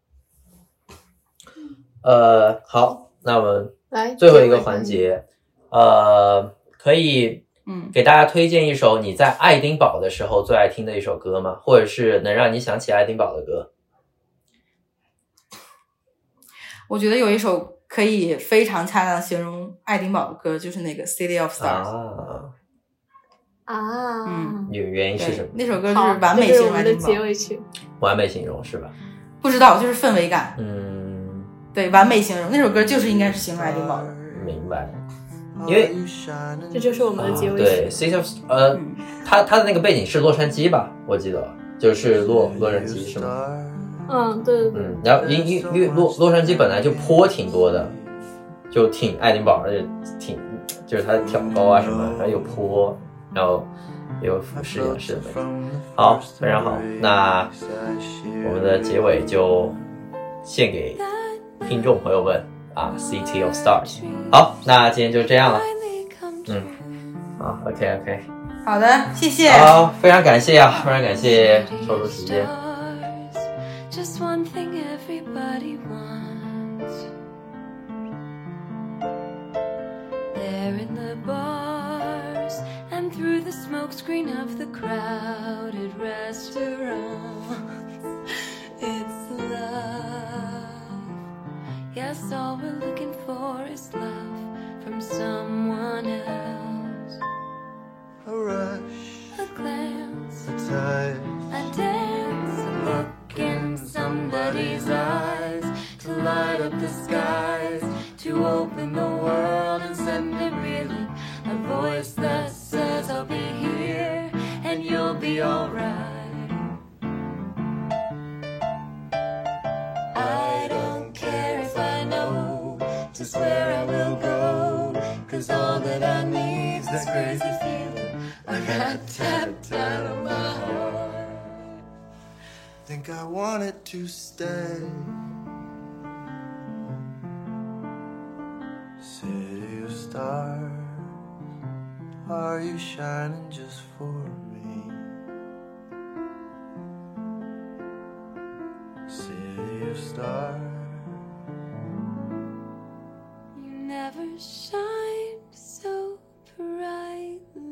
B: 呃，好，那我们
C: 来，
B: 最后一个环节，呃，可以
A: 嗯
B: 给大家推荐一首你在爱丁堡的时候最爱听的一首歌吗？或者是能让你想起爱丁堡的歌？
A: 我觉得有一首可以非常恰当地形容爱丁堡的歌，就是那个《City of Stars》。
B: 啊，
C: 啊，
A: 嗯
B: 原原因是什么？
A: 那首歌
C: 就，
A: 是完美形容爱丁堡，
C: 结尾曲。
B: 完美形容是吧？
A: 不知道就是氛围感，
B: 嗯，
A: 对，完美形容那首歌就是应该是形容爱丁堡的。
B: 明白。因为
C: 这就是我们的结尾曲。
B: 对，City of 呃，
A: 嗯
B: 它它的那个背景是洛杉矶吧？我记得就是洛洛杉矶是吗？
C: 嗯，对对对，
B: 嗯，然后因因因为洛洛杉矶本来就坡挺多的，就挺爱丁堡，而且挺就是它挑高啊什么，然后有坡，然后也有俯视仰视的。好，非常好。那我们的结尾就献给听众朋友们啊，City of Stars。好，那今天就这样了。嗯，好，OK OK，
A: 好的，谢谢。
B: 好，非常感谢啊，非常感谢抽出时间。
E: Just one thing everybody wants. There in the bars and through the smokescreen of the crowded restaurants, it's love. Yes, all we're looking for is love from someone else.
F: A rush,
E: A glance,
F: a touch,
E: a dance, a look in somebody's eyes to light up the skies, to open the world and send it reeling. A voice that says, I'll be here and you'll be alright. is where I will go. Cause all that I need is this crazy feeling I got tapped out of my heart.
F: Think I want it to stay. City of stars, are you shining just for me? City of stars.
E: never shined so brightly.